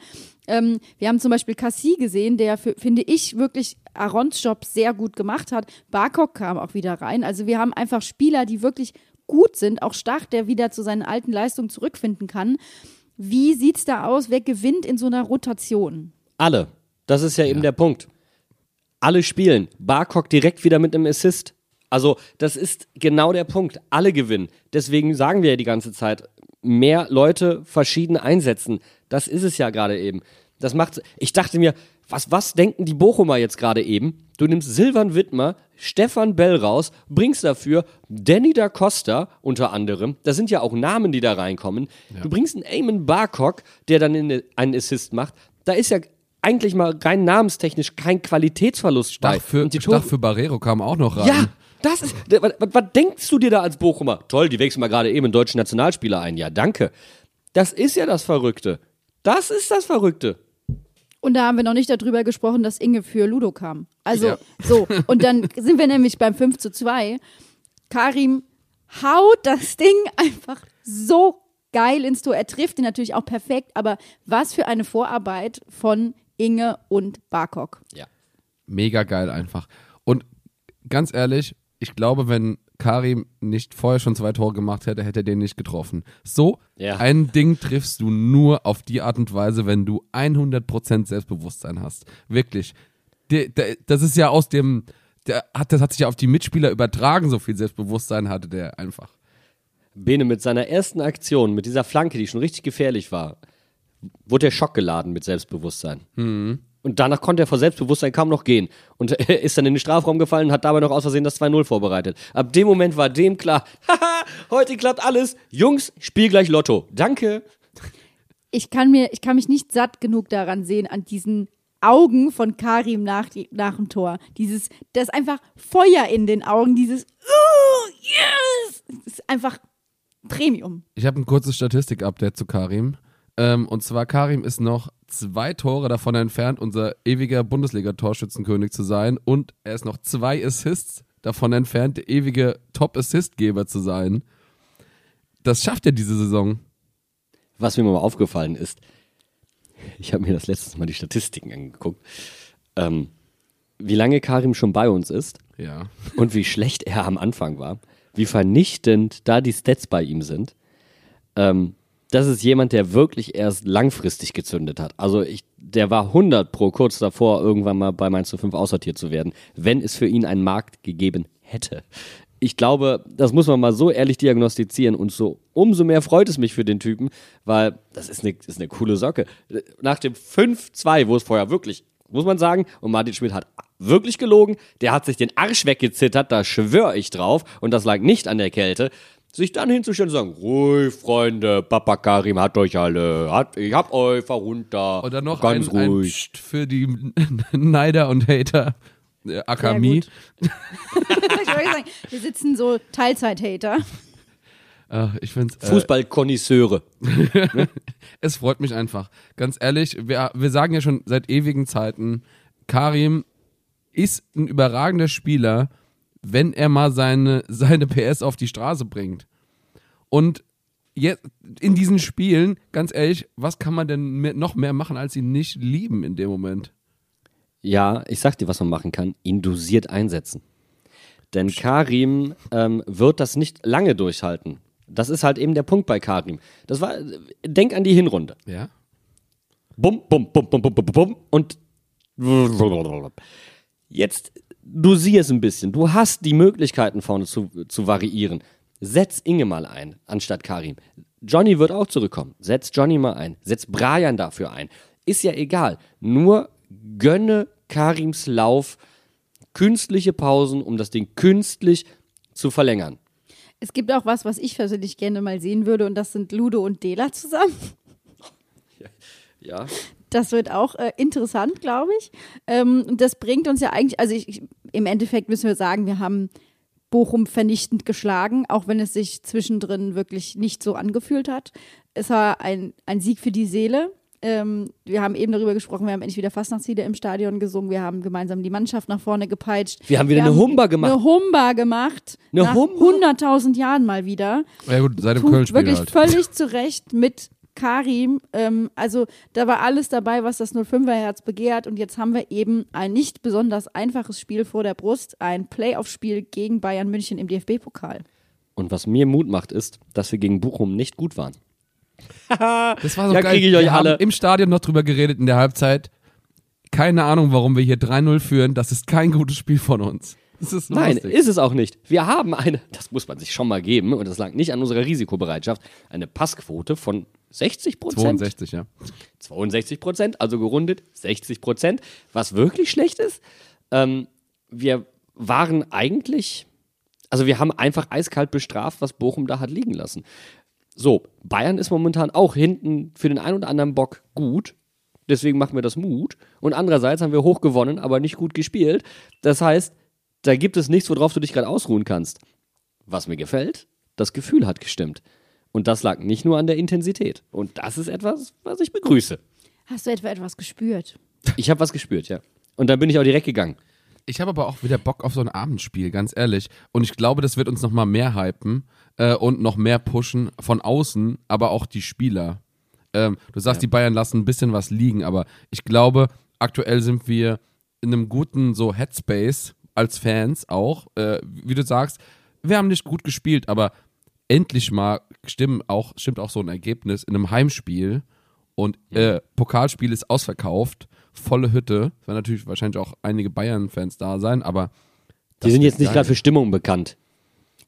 Ähm, wir haben zum Beispiel Cassie gesehen, der, für, finde ich, wirklich Arons Job sehr gut gemacht hat. Barkok kam auch wieder rein. Also wir haben einfach Spieler, die wirklich gut sind, auch Stach, der wieder zu seinen alten Leistungen zurückfinden kann. Wie sieht's da aus? Wer gewinnt in so einer Rotation? Alle. Das ist ja, eben der Punkt. Alle spielen. Barkok direkt wieder mit einem Assist. Also, das ist genau der Punkt. Alle gewinnen. Deswegen sagen wir ja die ganze Zeit, mehr Leute verschieden einsetzen. Das ist es ja gerade eben. Das macht. Ich dachte mir, was, was denken die Bochumer jetzt gerade eben? Du nimmst Silvan Wittmer, Stefan Bell raus, bringst dafür Danny da Costa unter anderem. Das sind ja auch Namen, die da reinkommen. Du bringst einen Eamon Barcock, der dann in einen Assist macht. Da ist ja eigentlich mal rein namenstechnisch kein Qualitätsverlust bei. Stach für, Und die Stach für Barrero kam auch noch rein. ja, das ist. Was, was, was denkst du dir da als Bochumer? Toll, die wechseln mal gerade eben einen deutschen Nationalspieler ein. Ja, danke. Das ist ja das Verrückte. Das ist das Verrückte. Und da haben wir noch nicht darüber gesprochen, dass Inge für Ludo kam. Also, Ja. so. Und dann sind wir nämlich beim 5 zu 2. Karim haut das Ding einfach so geil ins Tor. Er trifft ihn natürlich auch perfekt, aber was für eine Vorarbeit von Inge und Barkok. Ja. Mega geil einfach. Und ganz ehrlich, ich glaube, wenn Karim nicht vorher schon zwei Tore gemacht hätte, hätte er den nicht getroffen. So Ja. ein Ding triffst du nur auf die Art und Weise, wenn du 100% Selbstbewusstsein hast. Wirklich. Der, der, das ist ja aus dem, der hat, das hat sich ja auf die Mitspieler übertragen, so viel Selbstbewusstsein hatte der einfach. Bene mit seiner ersten Aktion, mit dieser Flanke, die schon richtig gefährlich war, wurde er schockgeladen mit Selbstbewusstsein. Und danach konnte er vor Selbstbewusstsein kaum noch gehen. Und er ist dann in den Strafraum gefallen und hat dabei noch aus Versehen das 2-0 vorbereitet. Ab dem Moment war dem klar, haha, heute klappt alles. Jungs, spiel gleich Lotto. Danke. Ich kann, mir, ich kann mich nicht satt genug daran sehen, an diesen Augen von Karim nach, die, nach dem Tor. Dieses, das ist einfach Feuer in den Augen, dieses oh, yes! Das ist einfach Premium. Ich habe ein kurzes Statistik-Update zu Karim. Ähm, und zwar, Karim ist noch zwei Tore davon entfernt, unser ewiger Bundesliga-Torschützenkönig zu sein. Und er ist noch zwei Assists davon entfernt, der ewige Top-Assist-Geber zu sein. Das schafft er diese Saison. Was mir mal aufgefallen ist, ich habe mir das letztes Mal die Statistiken angeguckt, ähm, wie lange Karim schon bei uns ist Ja. und wie schlecht er am Anfang war, wie vernichtend da die Stats bei ihm sind. Ähm, das ist jemand, der wirklich erst langfristig gezündet hat. Also ich, der war 100 pro kurz davor, irgendwann mal bei Mainz 05 aussortiert zu werden, wenn es für ihn einen Markt gegeben hätte. Ich glaube, das muss man mal so ehrlich diagnostizieren und so umso mehr freut es mich für den Typen, weil das ist eine, ist eine coole Socke. Nach dem 5-2, wo es vorher wirklich, muss man sagen, und Martin Schmidt hat wirklich gelogen, der hat sich den Arsch weggezittert, da schwöre ich drauf, und das lag nicht an der Kälte, sich dann hinzustellen und sagen, ruhig, Freunde, Papa Karim hat euch alle, hat, ich hab euch verrunter, Oder noch ganz ein, ein ruhig. Psst für die Neider und Hater. Äh, Akami. ich wollte sagen, wir sitzen so Teilzeit-Hater. Ach, ich find's, äh, Fußballkonnoisseure. Es freut mich einfach. Ganz ehrlich, wir, wir sagen ja schon seit ewigen Zeiten, Karim ist ein überragender Spieler, wenn er mal seine, seine PS auf die Straße bringt. Und jetzt in diesen Spielen, ganz ehrlich, was kann man denn mehr, noch mehr machen, als ihn nicht lieben in dem Moment? Ja, ich sag dir, was man machen kann. Ihn dosiert einsetzen. Denn Karim ähm, wird das nicht lange durchhalten. Das ist halt eben der Punkt bei Karim. Das war, denk an die Hinrunde. Ja? Bum, bum, bum, bum, bum, bum, bum und jetzt dosier es ein bisschen. Du hast die Möglichkeiten vorne zu, zu variieren. Setz Inge mal ein, anstatt Karim. Johnny wird auch zurückkommen. Setz Johnny mal ein. Setz Brian dafür ein. Ist ja egal. Nur gönne Karims Lauf künstliche Pausen, um das Ding künstlich zu verlängern. Es gibt auch was, was ich persönlich gerne mal sehen würde, und das sind Ludo und Dela zusammen. Ja. Das wird auch äh, interessant, glaube ich. Ähm, und das bringt uns ja eigentlich, also ich, ich, im Endeffekt müssen wir sagen, wir haben Bochum vernichtend geschlagen, auch wenn es sich zwischendrin wirklich nicht so angefühlt hat. Es war ein, ein Sieg für die Seele. Ähm, wir haben eben darüber gesprochen, wir haben endlich wieder Fastnachtslieder im Stadion gesungen, wir haben gemeinsam die Mannschaft nach vorne gepeitscht. Wir haben wieder eine Humba gemacht. Eine Humba gemacht. Eine nach Humba? 100.000 Jahren mal wieder. Ja gut, seit dem Köln-Spiel wirklich halt. völlig zu Recht mit Karim. Ähm, also da war alles dabei, was das 05er Herz begehrt. Und jetzt haben wir eben ein nicht besonders einfaches Spiel vor der Brust, ein Playoff-Spiel gegen Bayern München im DFB-Pokal. Und was mir Mut macht, ist, dass wir gegen Bochum nicht gut waren. Das war so Ja, geil. krieg ich euch wir haben alle. im Stadion noch drüber geredet in der Halbzeit. Keine Ahnung, warum wir hier 3-0 führen. Das ist kein gutes Spiel von uns. Ist Nein, lustig. ist es auch nicht. Wir haben eine, das muss man sich schon mal geben, und das lag nicht an unserer Risikobereitschaft, eine Passquote von 60 Prozent. 62, ja. 62 Prozent, also gerundet 60 Prozent, was wirklich schlecht ist. Ähm, wir waren eigentlich, also wir haben einfach eiskalt bestraft, was Bochum da hat liegen lassen. So, Bayern ist momentan auch hinten für den einen oder anderen Bock gut. Deswegen macht mir das Mut. Und andererseits haben wir hoch gewonnen, aber nicht gut gespielt. Das heißt, da gibt es nichts, worauf du dich gerade ausruhen kannst. Was mir gefällt, das Gefühl hat gestimmt. Und das lag nicht nur an der Intensität. Und das ist etwas, was ich begrüße. Hast du etwa etwas gespürt? Ich habe was gespürt, ja. Und dann bin ich auch direkt gegangen. Ich habe aber auch wieder Bock auf so ein Abendspiel, ganz ehrlich. Und ich glaube, das wird uns noch mal mehr hypen äh, und noch mehr pushen von außen, aber auch die Spieler. Ähm, du sagst, die Bayern lassen ein bisschen was liegen, aber ich glaube, aktuell sind wir in einem guten so Headspace als Fans auch. Äh, wie du sagst, wir haben nicht gut gespielt, aber endlich mal stimmt auch, stimmt auch so ein Ergebnis in einem Heimspiel und äh, Pokalspiel ist ausverkauft, volle Hütte. Es werden natürlich wahrscheinlich auch einige Bayern-Fans da sein, aber Die sind jetzt nicht gerade für Stimmung bekannt.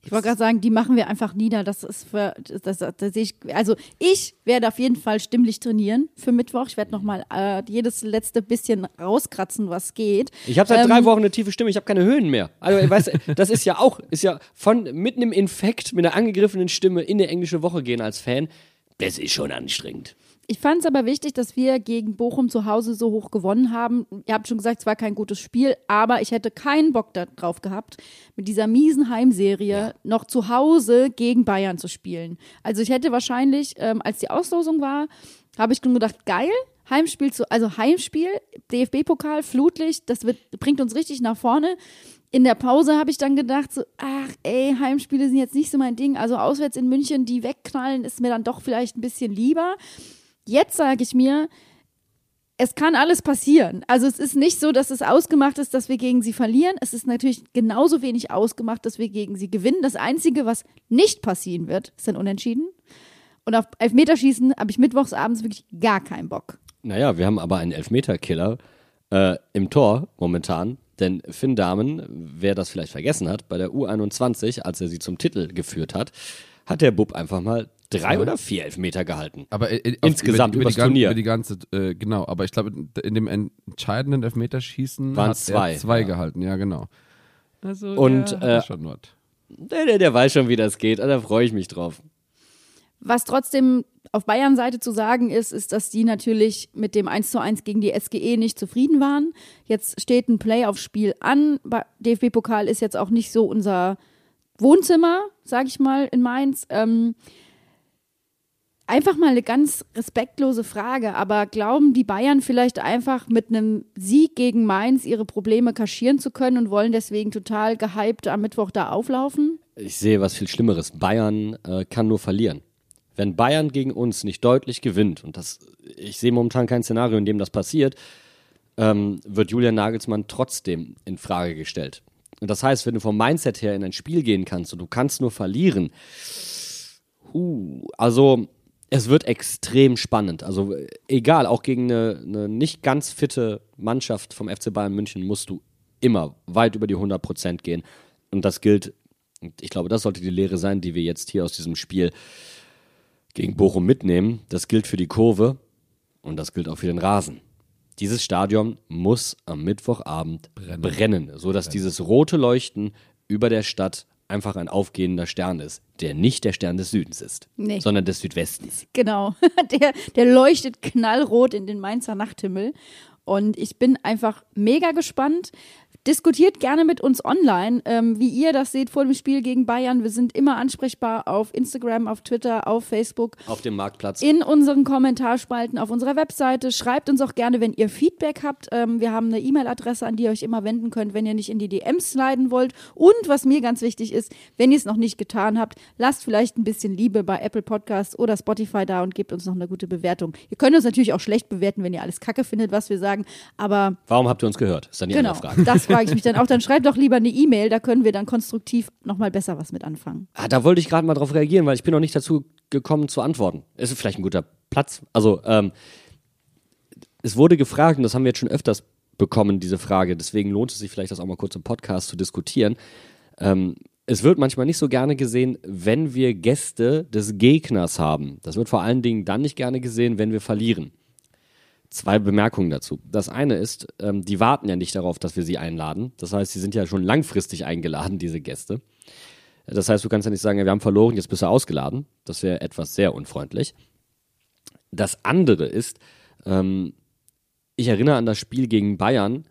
Ich wollte gerade sagen, die machen wir einfach nieder. Das ist für, das, das, das sehe ich, also ich werde auf jeden Fall stimmlich trainieren für Mittwoch. Ich werde nochmal äh, jedes letzte bisschen rauskratzen, was geht. Ich habe seit Ähm, drei Wochen eine tiefe Stimme, ich habe keine Höhen mehr. Also, weißt, das ist ja auch, ist ja von mitten im Infekt mit einer angegriffenen Stimme in eine englische Woche gehen als Fan. Das ist schon anstrengend. Ich fand es aber wichtig, dass wir gegen Bochum zu Hause so hoch gewonnen haben. Ihr habt schon gesagt, es war kein gutes Spiel, aber ich hätte keinen Bock darauf gehabt, mit dieser miesen Heimserie noch zu Hause gegen Bayern zu spielen. Also ich hätte wahrscheinlich, ähm, als die Auslosung war, habe ich nur gedacht, geil, Heimspiel zu, also Heimspiel, DFB-Pokal, Flutlicht, das wird, bringt uns richtig nach vorne. In der Pause habe ich dann gedacht, so, ach ey, Heimspiele sind jetzt nicht so mein Ding. Also auswärts in München, die wegknallen, ist mir dann doch vielleicht ein bisschen lieber. Jetzt sage ich mir, es kann alles passieren. Also es ist nicht so, dass es ausgemacht ist, dass wir gegen sie verlieren. Es ist natürlich genauso wenig ausgemacht, dass wir gegen sie gewinnen. Das Einzige, was nicht passieren wird, ist ein Unentschieden. Und auf Elfmeterschießen habe ich mittwochs abends wirklich gar keinen Bock. Naja, wir haben aber einen Elfmeter-Killer äh, im Tor momentan. Denn Finn Dahmen, wer das vielleicht vergessen hat, bei der U21, als er sie zum Titel geführt hat, hat der Bub einfach mal drei oder vier Elfmeter gehalten. Aber äh, Insgesamt über, übers die, gan- Turnier. über die ganze, äh, genau. Aber ich glaube, in dem entscheidenden Elfmeterschießen Waren zwei, er zwei ja. gehalten, ja genau. Also Und, der äh, schon was. Der, der, der weiß schon, wie das geht. Da freue ich mich drauf. Was trotzdem auf Bayern-Seite zu sagen ist, ist, dass die natürlich mit dem 1 zu 1 gegen die SGE nicht zufrieden waren. Jetzt steht ein Playoff-Spiel an. DFB-Pokal ist jetzt auch nicht so unser Wohnzimmer, sage ich mal, in Mainz. Ähm, einfach mal eine ganz respektlose Frage, aber glauben die Bayern vielleicht einfach mit einem Sieg gegen Mainz ihre Probleme kaschieren zu können und wollen deswegen total gehypt am Mittwoch da auflaufen? Ich sehe was viel Schlimmeres. Bayern äh, kann nur verlieren. Wenn Bayern gegen uns nicht deutlich gewinnt, und das, ich sehe momentan kein Szenario, in dem das passiert, ähm, wird Julian Nagelsmann trotzdem in Frage gestellt. Und das heißt, wenn du vom Mindset her in ein Spiel gehen kannst und du kannst nur verlieren, huh, also es wird extrem spannend. Also egal, auch gegen eine, eine nicht ganz fitte Mannschaft vom FC Bayern München musst du immer weit über die 100 Prozent gehen. Und das gilt, ich glaube, das sollte die Lehre sein, die wir jetzt hier aus diesem Spiel gegen Bochum mitnehmen. Das gilt für die Kurve und das gilt auch für den Rasen. Dieses Stadion muss am Mittwochabend brennen, sodass dieses rote Leuchten über der Stadt einfach ein aufgehender Stern ist, der nicht der Stern des Südens ist, Nee. sondern des Südwestens. Genau, der, der leuchtet knallrot in den Mainzer Nachthimmel. Und ich bin einfach mega gespannt. Diskutiert gerne mit uns online, ähm, wie ihr das seht vor dem Spiel gegen Bayern. Wir sind immer ansprechbar auf Instagram, auf Twitter, auf Facebook, Auf dem Marktplatz. in unseren Kommentarspalten auf unserer Webseite. Schreibt uns auch gerne, wenn ihr Feedback habt. Ähm, wir haben eine E-Mail-Adresse, an die ihr euch immer wenden könnt, wenn ihr nicht in die DMs sliden wollt. Und was mir ganz wichtig ist, wenn ihr es noch nicht getan habt, lasst vielleicht ein bisschen Liebe bei Apple Podcasts oder Spotify da und gebt uns noch eine gute Bewertung. Ihr könnt uns natürlich auch schlecht bewerten, wenn ihr alles kacke findet, was wir sagen. Aber Warum habt ihr uns gehört? Ist dann die genau, andere Frage. das frage ich mich dann auch. Dann schreibt doch lieber eine E-Mail, da können wir dann konstruktiv nochmal besser was mit anfangen. Ah, da wollte ich gerade mal drauf reagieren, weil ich bin noch nicht dazu gekommen zu antworten. Es ist vielleicht ein guter Platz. Also, ähm, es wurde gefragt, und das haben wir jetzt schon öfters bekommen, diese Frage. Deswegen lohnt es sich vielleicht, das auch mal kurz im Podcast zu diskutieren. Ähm, es wird manchmal nicht so gerne gesehen, wenn wir Gäste des Gegners haben. Das wird vor allen Dingen dann nicht gerne gesehen, wenn wir verlieren. Zwei Bemerkungen dazu. Das eine ist, ähm, die warten ja nicht darauf, dass wir sie einladen. Das heißt, sie sind ja schon langfristig eingeladen, diese Gäste. Das heißt, du kannst ja nicht sagen, wir haben verloren, jetzt bist du ausgeladen. Das wäre etwas sehr unfreundlich. Das andere ist, ähm, ich erinnere an das Spiel gegen Bayern,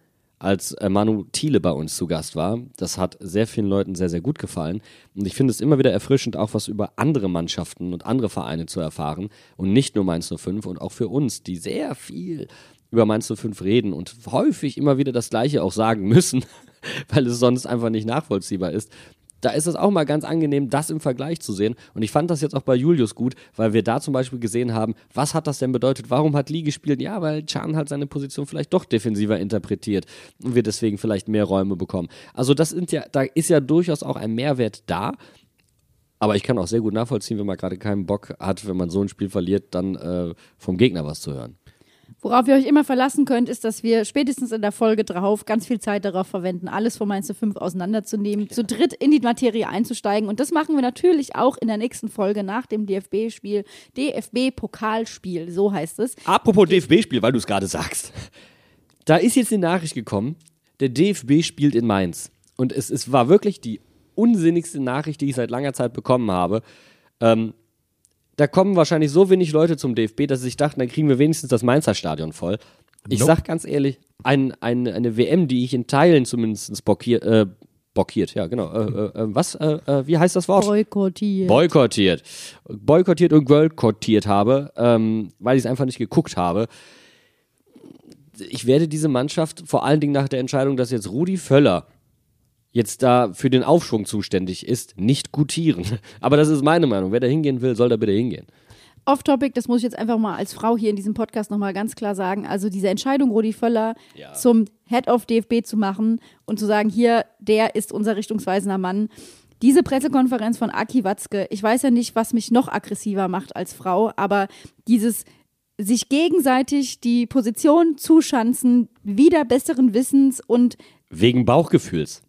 als äh, Manu Thiele bei uns zu Gast war. Das hat sehr vielen Leuten sehr, sehr gut gefallen. Und ich finde es immer wieder erfrischend, auch was über andere Mannschaften und andere Vereine zu erfahren. Und nicht nur Mainz 05 und auch für uns, die sehr viel über Mainz 05 reden und häufig immer wieder das Gleiche auch sagen müssen, weil es sonst einfach nicht nachvollziehbar ist. Da ist es auch mal ganz angenehm, das im Vergleich zu sehen. Und ich fand das jetzt auch bei Julius gut, weil wir da zum Beispiel gesehen haben, was hat das denn bedeutet? Warum hat Lee gespielt? Ja, weil Chan halt seine Position vielleicht doch defensiver interpretiert und wir deswegen vielleicht mehr Räume bekommen. Also das sind ja, da ist ja durchaus auch ein Mehrwert da. Aber ich kann auch sehr gut nachvollziehen, wenn man gerade keinen Bock hat, wenn man so ein Spiel verliert, dann äh, vom Gegner was zu hören. Worauf ihr euch immer verlassen könnt, ist, dass wir spätestens in der Folge drauf ganz viel Zeit darauf verwenden, alles von Mainz 5 auseinanderzunehmen, zu dritt in die Materie einzusteigen. Und das machen wir natürlich auch in der nächsten Folge nach dem DFB-Spiel, DFB-Pokalspiel, so heißt es. Apropos DFB-Spiel, weil du es gerade sagst. Da ist jetzt die Nachricht gekommen, der DFB spielt in Mainz. Und es, es war wirklich die unsinnigste Nachricht, die ich seit langer Zeit bekommen habe. Ähm, da kommen wahrscheinlich so wenig Leute zum DFB, dass sie sich dachten, dann kriegen wir wenigstens das Mainzer Stadion voll. Ich Nope. sag ganz ehrlich, ein, ein, eine WM, die ich in Teilen zumindest blockiert, äh, blockiert, ja genau. Äh, äh, äh, was, äh, äh, wie heißt das Wort? Boykottiert. boykottiert. Boykottiert und boykottiert habe, ähm, weil ich es einfach nicht geguckt habe. Ich werde diese Mannschaft, vor allen Dingen nach der Entscheidung, dass jetzt Rudi Völler jetzt da für den Aufschwung zuständig ist, nicht gutieren. Aber das ist meine Meinung. Wer da hingehen will, soll da bitte hingehen. Off-Topic, das muss ich jetzt einfach mal als Frau hier in diesem Podcast nochmal ganz klar sagen. Also diese Entscheidung, Rudi Völler zum Head of DFB zu machen und zu sagen, hier, der ist unser richtungsweisender Mann. Diese Pressekonferenz von Aki Watzke, ich weiß ja nicht, was mich noch aggressiver macht als Frau, aber dieses sich gegenseitig die Position zuschanzen, wieder besseren Wissens und Wegen Bauchgefühls.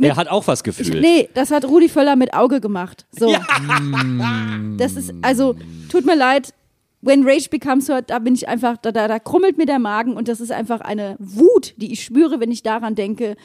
er hat auch was ich, gefühlt. nee, das hat Rudi Völler mit Auge gemacht. So. Das ist, also, tut mir leid, when Rage becomes hurt, da bin ich einfach, da, da, da krummelt mir der Magen und das ist einfach eine Wut, die ich spüre, wenn ich daran denke.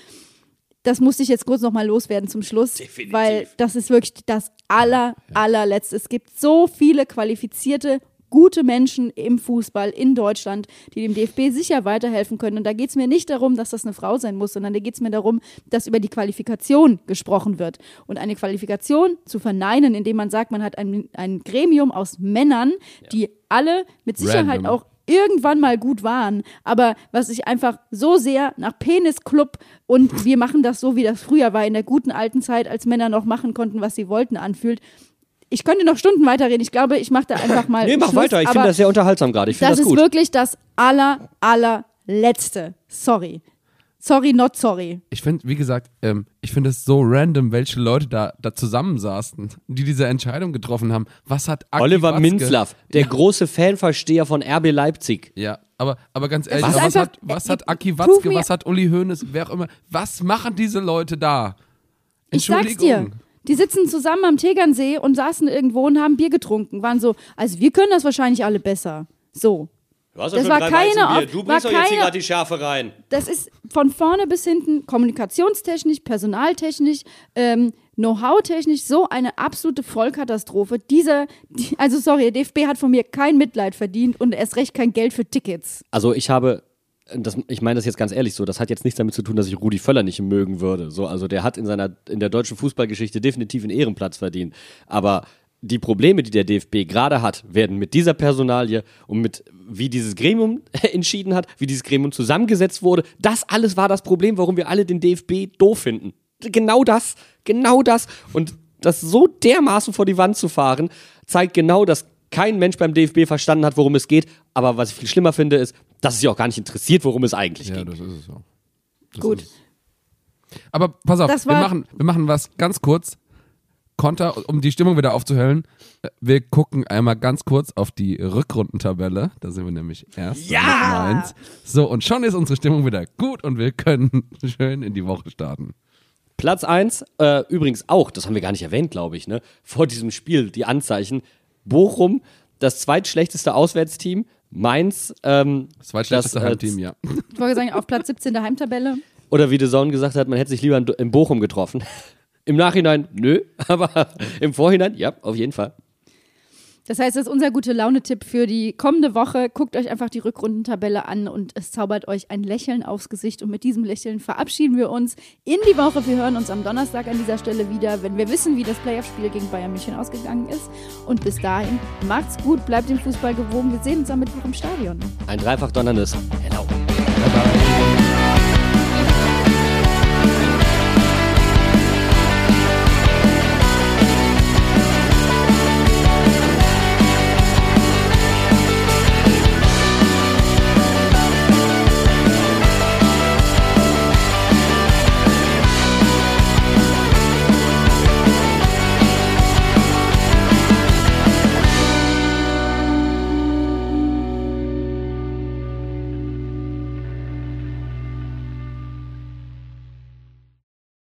Das musste ich jetzt kurz nochmal loswerden zum Schluss, weil das ist wirklich das aller, allerletzte. Es gibt so viele qualifizierte, gute Menschen im Fußball in Deutschland, die dem DFB sicher weiterhelfen können. Und da geht es mir nicht darum, dass das eine Frau sein muss, sondern da geht es mir darum, dass über die Qualifikation gesprochen wird. Und eine Qualifikation zu verneinen, indem man sagt, man hat ein, ein Gremium aus Männern, die alle mit Sicherheit Random. auch irgendwann mal gut waren, aber was sich einfach so sehr nach Penisclub und wir machen das so, wie das früher war, in der guten alten Zeit, als Männer noch machen konnten, was sie wollten, anfühlt. Ich könnte noch Stunden weiterreden. Ich glaube, ich mache da einfach mal. Nee, mach Schluss, weiter. Ich finde das sehr unterhaltsam gerade. Ich finde das das, ist gut. wirklich das aller, allerletzte. Sorry. Sorry, not sorry. Ich finde, wie gesagt, ähm, ich finde es so random, welche Leute da, da zusammensaßen, die diese Entscheidung getroffen haben. Was hat Aki Oliver Watzke- Minzlaff, der große Fanversteher von RB Leipzig. Ja, aber, aber ganz ehrlich, ist aber was, hat, was äh, hat Aki prove Watzke, was hat Uli Hoeneß, wer auch immer, was machen diese Leute da? Ich sag's dir. Die sitzen zusammen am Tegernsee und saßen irgendwo und haben Bier getrunken. Waren so, also wir können das wahrscheinlich alle besser. So. Du hast doch Das schon war drei keine Du war bringst doch jetzt hier keine- gerade die Schärfe rein. Das ist von vorne bis hinten kommunikationstechnisch, personaltechnisch, ähm, Know-how-technisch so eine absolute Vollkatastrophe. Dieser, die, also sorry, der DFB hat von mir kein Mitleid verdient und erst recht kein Geld für Tickets. Also ich habe das, ich meine das jetzt ganz ehrlich so, das hat jetzt nichts damit zu tun, dass ich Rudi Völler nicht mögen würde. So, also der hat in seiner, in der deutschen Fußballgeschichte definitiv einen Ehrenplatz verdient. Aber die Probleme, die der DFB gerade hat, werden mit dieser Personalie und mit wie dieses Gremium entschieden hat, wie dieses Gremium zusammengesetzt wurde, das alles war das Problem, warum wir alle den DFB doof finden. Genau das, genau das. Und das so dermaßen vor die Wand zu fahren, zeigt genau, dass kein Mensch beim DFB verstanden hat, worum es geht. Aber was ich viel schlimmer finde, ist, dass es sich auch gar nicht interessiert, worum es eigentlich Ja, geht. das ist es so. Das Gut. ist. Aber pass auf, wir machen, wir machen was ganz kurz. Konter, um die Stimmung wieder aufzuhellen. Äh, Wir gucken einmal ganz kurz auf die Rückrundentabelle. Da sind wir nämlich erst. Ja! Mainz. So, und schon ist unsere Stimmung wieder gut und wir können schön in die Woche starten. Platz 1, äh, übrigens auch, das haben wir gar nicht erwähnt, glaube ich, ne? vor diesem Spiel, die Anzeichen. Bochum, das zweitschlechteste Auswärtsteam. Mainz, ähm, Das zweitschlechteste Das, äh, Heimteam, ja. Ich wollte sagen, auf Platz 17 der Heimtabelle. oder wie The Zone gesagt hat, man hätte sich lieber in, in Bochum getroffen. Im Nachhinein, nö, aber im Vorhinein, ja, auf jeden Fall. Das heißt, das ist unser gute Laune-Tipp für die kommende Woche. Guckt euch einfach die Rückrundentabelle an und es zaubert euch ein Lächeln aufs Gesicht. Und mit diesem Lächeln verabschieden wir uns in die Woche. Wir hören uns am Donnerstag an dieser Stelle wieder, wenn wir wissen, wie das Playoff-Spiel gegen Bayern München ausgegangen ist. Und bis dahin, macht's gut, bleibt dem Fußball gewogen. Wir sehen uns am Mittwoch im Stadion. Ein dreifach donnerndes Hello.